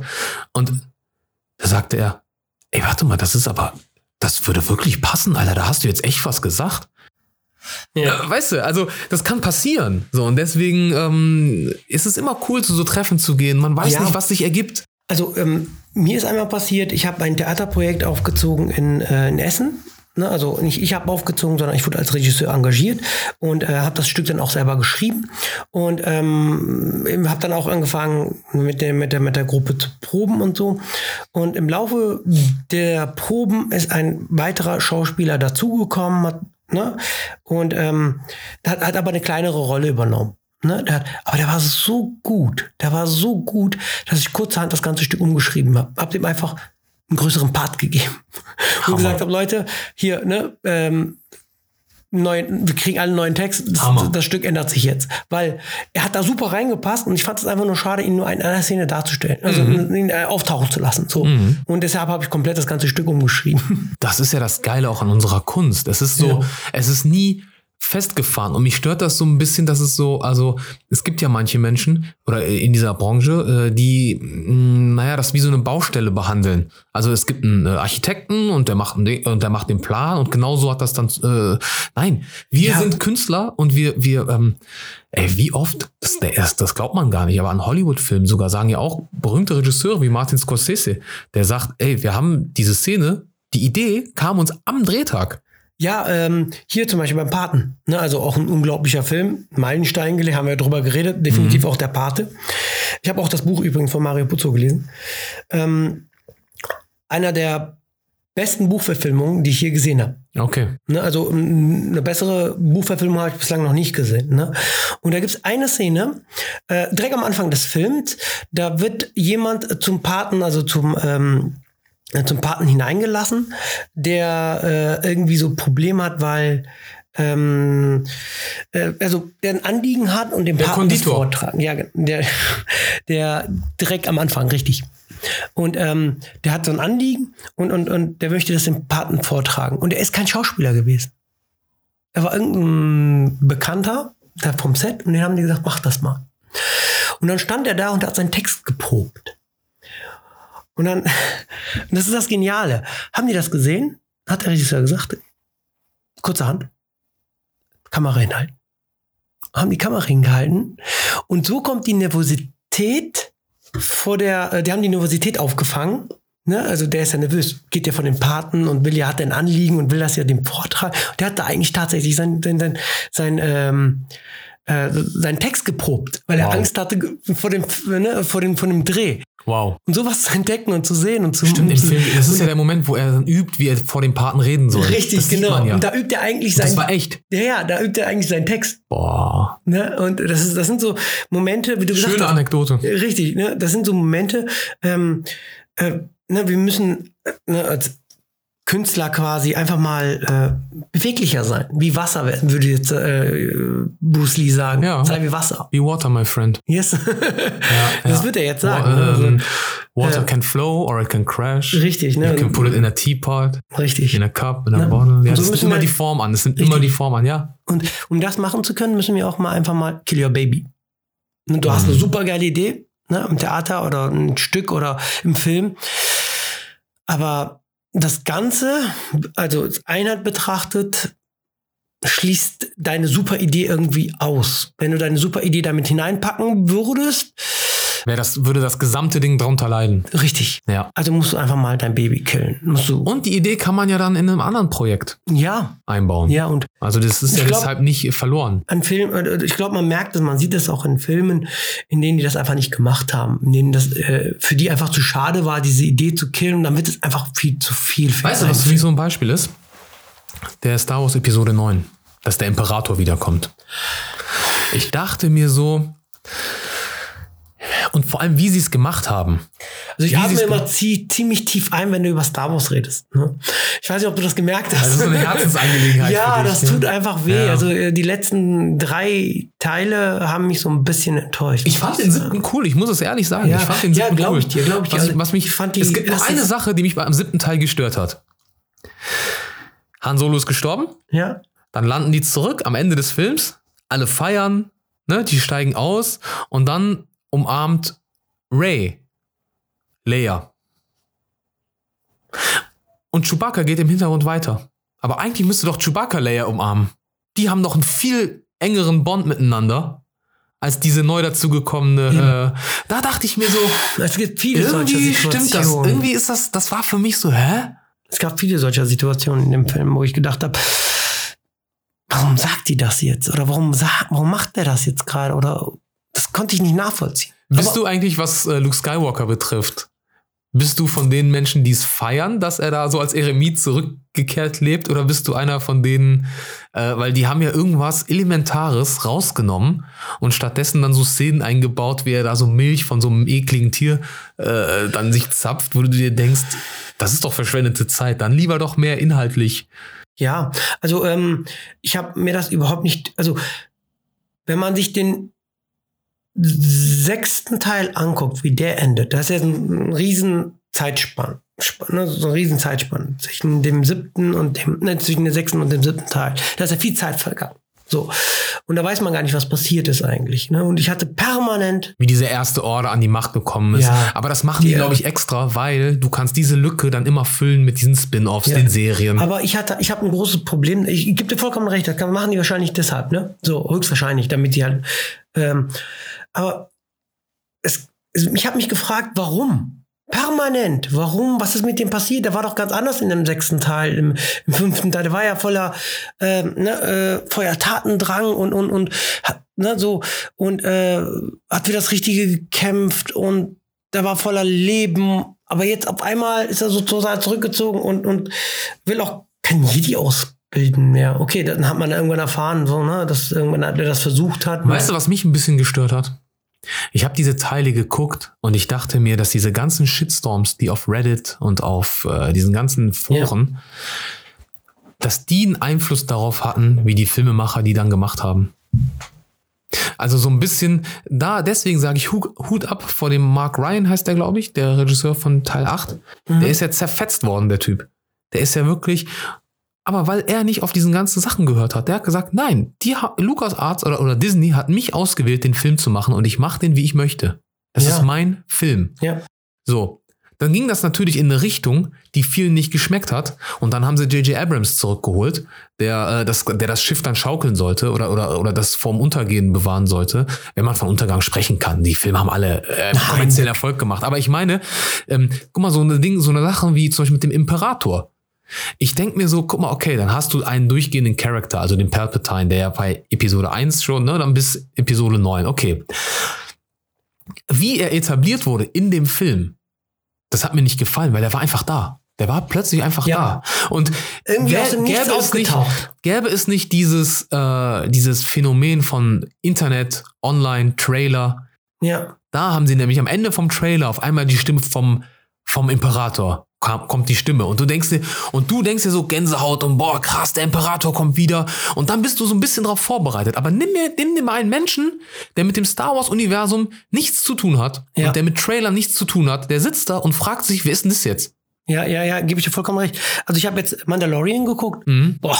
Und da sagte er, ey, warte mal, das ist aber, das würde wirklich passen, Alter, da hast du jetzt echt was gesagt. Ja, weißt du, also das kann passieren. So, und deswegen ähm, ist es immer cool, zu so Treffen zu gehen. Man weiß Ja. nicht, was sich ergibt. Also ähm, mir ist einmal passiert, ich habe ein Theaterprojekt aufgezogen in, äh, in Essen. Ne, also nicht ich habe aufgezogen, sondern ich wurde als Regisseur engagiert und äh, habe das Stück dann auch selber geschrieben und ähm, habe dann auch angefangen mit der, mit, der, mit der Gruppe zu proben und so. Und im Laufe der Proben ist ein weiterer Schauspieler dazugekommen, hat, ne, und ähm, hat, hat aber eine kleinere Rolle übernommen. Ne, der hat, aber der war so gut, der war so gut, dass ich kurzerhand das ganze Stück umgeschrieben habe. Hab dem einfach einen größeren Part gegeben. Und Hammer. gesagt habe, Leute, hier, ne, ähm, neuen, wir kriegen alle einen neuen Text, das, das Stück ändert sich jetzt. Weil er hat da super reingepasst und ich fand es einfach nur schade, ihn nur in einer Szene darzustellen, also Mhm. ihn äh, auftauchen zu lassen. So. Und deshalb habe ich komplett das ganze Stück umgeschrieben. Das ist ja das Geile auch an unserer Kunst. Es ist so, Ja. es ist nie festgefahren. Und mich stört das so ein bisschen, dass es so, also es gibt ja manche Menschen oder in dieser Branche, äh, die, mh, naja, das wie so eine Baustelle behandeln. Also es gibt einen äh, Architekten und der macht, ein Ding- und der macht den Plan und genau so hat das dann, äh, nein, wir Ja. sind Künstler und wir, wir, ähm, ey, wie oft, das, das, das glaubt man gar nicht, aber an Hollywood-Filmen sogar sagen ja auch berühmte Regisseure wie Martin Scorsese, der sagt, ey, wir haben diese Szene, die Idee kam uns am Drehtag. Ja, ähm, hier zum Beispiel beim Paten. Ne, also auch ein unglaublicher Film. Meilenstein gelegt, haben wir drüber geredet. Definitiv auch der Pate. Ich habe auch das Buch übrigens von Mario Puzo gelesen. Ähm, einer der besten Buchverfilmungen, die ich je gesehen habe. Okay. Ne, also eine bessere Buchverfilmung habe ich bislang noch nicht gesehen. Ne? Und da gibt's eine Szene, äh, direkt am Anfang des Films, da wird jemand zum Paten, also zum, ähm, äh, zum Paten hineingelassen, der äh, irgendwie so Probleme hat, weil ähm, äh, also der ein Anliegen hat und dem Der Paten das Konditor. vortragen. Ja, der, der direkt am Anfang, richtig. Und ähm, der hat so ein Anliegen und, und, und der möchte das dem Paten vortragen. Und er ist kein Schauspieler gewesen. Er war irgendein Bekannter da vom Set und den haben die gesagt, mach das mal. Und dann stand er da und hat seinen Text geprobt. Und dann, das ist das Geniale. Haben die das gesehen? Hat der Regisseur gesagt, kurzerhand, Kamera hinhalten. Haben die Kamera hingehalten. Und so kommt die Nervosität vor der, äh, die haben die Nervosität aufgefangen. Ne? Also der ist ja nervös, geht ja von den Paten und will ja, hat ein Anliegen und will das ja dem Vortrag. Der hat da eigentlich tatsächlich sein, sein, sein, sein ähm, äh, seinen Text geprobt, weil er Wow. Angst hatte vor dem, ne, vor dem, vor dem Dreh. Wow. Und sowas zu entdecken und zu sehen und zu Stimmt, im Film, das ist ja der Moment, wo er dann übt, wie er vor dem Paten reden soll. Richtig, das genau. Ja. Und da übt er eigentlich das sein. war echt. Ja, ja, da übt er eigentlich seinen Text. Boah. Ne? Und das, ist, das sind so Momente, wie du gesagt Schöne hast. Anekdote. Richtig, ne? Das sind so Momente, ähm, äh, ne, wir müssen äh, ne, als Künstler quasi einfach mal äh, beweglicher sein. Wie Wasser würde jetzt äh, Bruce Lee sagen. Ja. Sei wie Wasser. Be water, my friend. Yes. Ja, das ja. wird er jetzt sagen. Wa- ne? ähm, water äh, can flow or it can crash. Richtig, ne? You can put it in a teapot, Richtig. in a cup, in a Ne? bottle. Ja, Und so das nimmt immer die Form an. Das nimmt Richtig. immer die Form an, ja. Und um das machen zu können, müssen wir auch mal einfach mal Kill Your Baby. Ne, Du hast Mhm. eine super geile Idee, ne, im Theater oder ein Stück oder im Film. Aber das Ganze, also als Einheit betrachtet, schließt deine super Idee irgendwie aus. Wenn du deine super Idee damit hineinpacken würdest, Wär das, würde das gesamte Ding drunter leiden. richtig. Ja. Also musst du einfach mal dein Baby killen. Musst du. Und die Idee kann man ja dann in einem anderen Projekt ja, einbauen. ja, und Also das ist ja glaub- deshalb nicht verloren. an Film, äh, ich glaube, man merkt es, man sieht es auch in Filmen, in denen die das einfach nicht gemacht haben, in denen das äh, für die einfach zu schade war, diese Idee zu killen, und dann wird es einfach viel zu viel. Für Weißt du, was für mich so ein Beispiel ist? Der Star Wars Episode 9, dass der Imperator wiederkommt. Ich dachte mir so, und vor allem, wie sie es gemacht haben. Also ich atme immer zie ziemlich tief ein, wenn du über Star Wars redest. Ne? Ich weiß nicht, ob du das gemerkt hast. Das ist so eine Herzensangelegenheit ja, dich, das ne? tut einfach weh. Ja. Also äh, die letzten drei Teile haben mich so ein bisschen enttäuscht. Ich fand den siebten cool, ich muss es ehrlich sagen. Ja, ich fand den ja, siebten glaub cool. ich dir, glaub ich dir. Was, was mich, ich fand die es gibt nur eine Sache, die mich beim siebten Teil gestört hat. Han Solo ist gestorben, Ja, dann landen die zurück am Ende des Films, alle feiern, ne, die steigen aus und dann umarmt Ray Leia. Und Chewbacca geht im Hintergrund weiter. Aber eigentlich müsste doch Chewbacca Leia umarmen. Die haben doch einen viel engeren Bond miteinander als diese neu dazugekommene. Äh, da dachte ich mir so, es gibt viele solcher irgendwie stimmt das. Irgendwie ist das, das war für mich so, hä? Es gab viele solcher Situationen in dem Film, wo ich gedacht habe, warum sagt die das jetzt? Oder warum, warum macht der das jetzt gerade? Oder das konnte ich nicht nachvollziehen. Bist Aber- du eigentlich, was äh, Luke Skywalker betrifft, bist du von den Menschen, die es feiern, dass er da so als Eremit zurückgekehrt lebt? Oder bist du einer von denen, äh, weil die haben ja irgendwas Elementares rausgenommen und stattdessen dann so Szenen eingebaut, wie er da so Milch von so einem ekligen Tier äh, dann sich zapft, wo du dir denkst, das ist doch verschwendete Zeit, dann lieber doch mehr inhaltlich Ja, also ähm, ich habe mir das überhaupt nicht, also wenn man sich den sechsten Teil anguckt, wie der endet, das ist ja ein, ein riesen Zeitspann. Ne, so ein riesen Zeitspann zwischen dem siebten und dem, ne, zwischen dem sechsten und dem siebten Teil. Da ist ja viel Zeit vergangen. So. Und da weiß man gar nicht, was passiert ist eigentlich. Ne? Und ich hatte permanent. Wie diese erste Order an die Macht gekommen ist. Ja. Aber das machen die, Die, glaube ich, extra, weil du kannst diese Lücke dann immer füllen mit diesen Spin-offs, Ja. den Serien. Aber ich hatte, ich habe ein großes Problem. Ich, ich gebe dir vollkommen recht. Das kann, machen die wahrscheinlich deshalb, ne? So höchstwahrscheinlich, damit sie halt. Ähm, aber es, es, ich habe mich gefragt, warum? Permanent. Warum? Was ist mit dem passiert? Der war doch ganz anders in dem sechsten Teil, im, im fünften Teil. Der war ja voller ähm, ne, äh, voller Tatendrang und und und hat, ne, so und äh, hat für das Richtige gekämpft und der war voller Leben. Aber jetzt auf einmal ist er so total zurückgezogen und und will auch kein Jedi ausbilden mehr. Okay, dann hat man irgendwann erfahren, so ne, dass irgendwann der das versucht hat. Weißt du, was mich ein bisschen gestört hat? Ich habe diese Teile geguckt und ich dachte mir, dass diese ganzen Shitstorms, die auf Reddit und auf äh, diesen ganzen Foren, dass die einen Einfluss darauf hatten, wie die Filmemacher die dann gemacht haben. Also so ein bisschen, da, deswegen sage ich Hu- Hut ab vor dem Mark Ryan, heißt der, glaube ich, der Regisseur von Teil 8. Der ist ja zerfetzt worden, der Typ. Der ist ja wirklich, aber weil er nicht auf diesen ganzen Sachen gehört hat, der hat gesagt, nein, die ha- LucasArts oder, oder Disney hat mich ausgewählt, den Film zu machen und ich mache den, wie ich möchte. Das Ja. ist mein Film. Ja. So. Dann ging das natürlich in eine Richtung, die vielen nicht geschmeckt hat. Und dann haben sie J.J. Abrams zurückgeholt, der, äh, das, der das Schiff dann schaukeln sollte oder, oder, oder das vorm Untergehen bewahren sollte, wenn man von Untergang sprechen kann. Die Filme haben alle äh, kommerziellen Erfolg gemacht. Aber ich meine, ähm, guck mal, so eine Ding, so eine Sache wie zum Beispiel mit dem Imperator. Ich denke mir so, guck mal, okay, dann hast du einen durchgehenden Charakter, also den Palpatine, der ja bei Episode 1 schon, ne, dann bis Episode 9, okay. Wie er etabliert wurde in dem Film, das hat mir nicht gefallen, weil der war einfach da. Der war plötzlich einfach Ja. da. Und Irgendwie gä- Nichts gäbe es nicht, gäbe es nicht dieses, äh, dieses Phänomen von Internet, Online, Trailer, Ja. da haben sie nämlich am Ende vom Trailer auf einmal die Stimme vom, vom Imperator. Kam, kommt die Stimme und du denkst dir, und du denkst dir so Gänsehaut und boah, krass, der Imperator kommt wieder. Und dann bist du so ein bisschen drauf vorbereitet. Aber nimm mir, nimm dir mal einen Menschen, der mit dem Star Wars-Universum nichts zu tun hat Ja. und der mit Trailern nichts zu tun hat, der sitzt da und fragt sich, wer ist denn das jetzt? Ja, ja, ja, gebe ich dir vollkommen recht. Also ich habe jetzt Mandalorian geguckt. Mhm. Boah,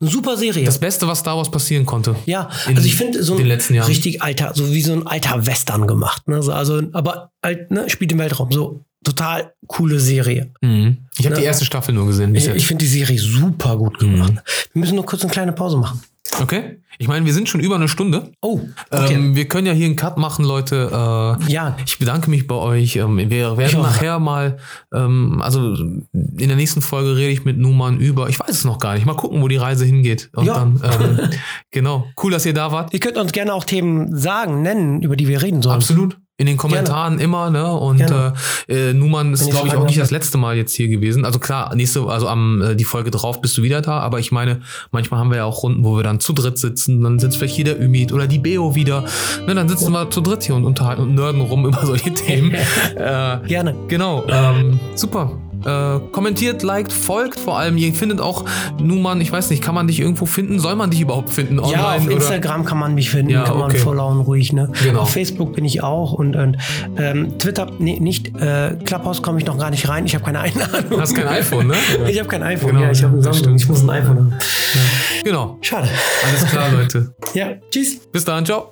eine super Serie. Das Beste, was Star Wars passieren konnte. ja, also ich finde so ein richtig alter, so wie so ein alter Western gemacht. Ne? So, Also, aber alt, ne, spielt im Weltraum. So total coole Serie. Mhm. Ich habe Ne? die erste Staffel nur gesehen Ich, ich finde die Serie super gut gemacht. Mhm. Wir müssen nur kurz eine kleine Pause machen. Okay. Ich meine, wir sind schon über eine Stunde. Oh, okay. Ähm, wir können ja hier einen Cut machen, Leute. Äh, ja, Ich bedanke mich bei euch. Ähm, Wir werden nachher mal, ähm, also in der nächsten Folge rede ich mit Numan über, ich weiß es noch gar nicht, mal gucken, wo die Reise hingeht. Und Ja. dann, ähm, genau, cool, dass ihr da wart. ihr könnt uns gerne auch Themen sagen, nennen, über die wir reden sollen. Absolut. In den Kommentaren immer, ne? Und Gerne. äh, äh, Numan ist, glaube ich, auch nicht das letzte Mal jetzt hier gewesen. Also klar, nächste, also am äh, die Folge drauf bist du wieder da, aber ich meine, manchmal haben wir ja auch Runden, wo wir dann zu dritt sitzen, dann sitzt vielleicht hier der Ümit oder die Beo wieder. Ne, dann sitzen wir zu dritt hier und unterhalten und nörden rum über solche Themen. äh, Gerne. Genau, ähm, super. Äh, kommentiert, liked, folgt vor allem. Ihr findet auch Numan, ich weiß nicht, kann man dich irgendwo finden? Soll man dich überhaupt finden online? Ja, auf oder? Instagram kann man mich finden, Ja, kann man okay. volllauen ruhig. Ne? Genau. Auf Facebook bin ich auch und, und ähm, Twitter nee, nicht. Äh, Clubhouse komme ich noch gar nicht rein. Ich habe keine Einladung. Du hast kein iPhone, ne? Ich habe kein iPhone. Genau, ja, ich habe ein Samsung. Ich muss ein iPhone haben. Genau. Schade. Alles klar, Leute. Ja, tschüss. Bis dann, ciao.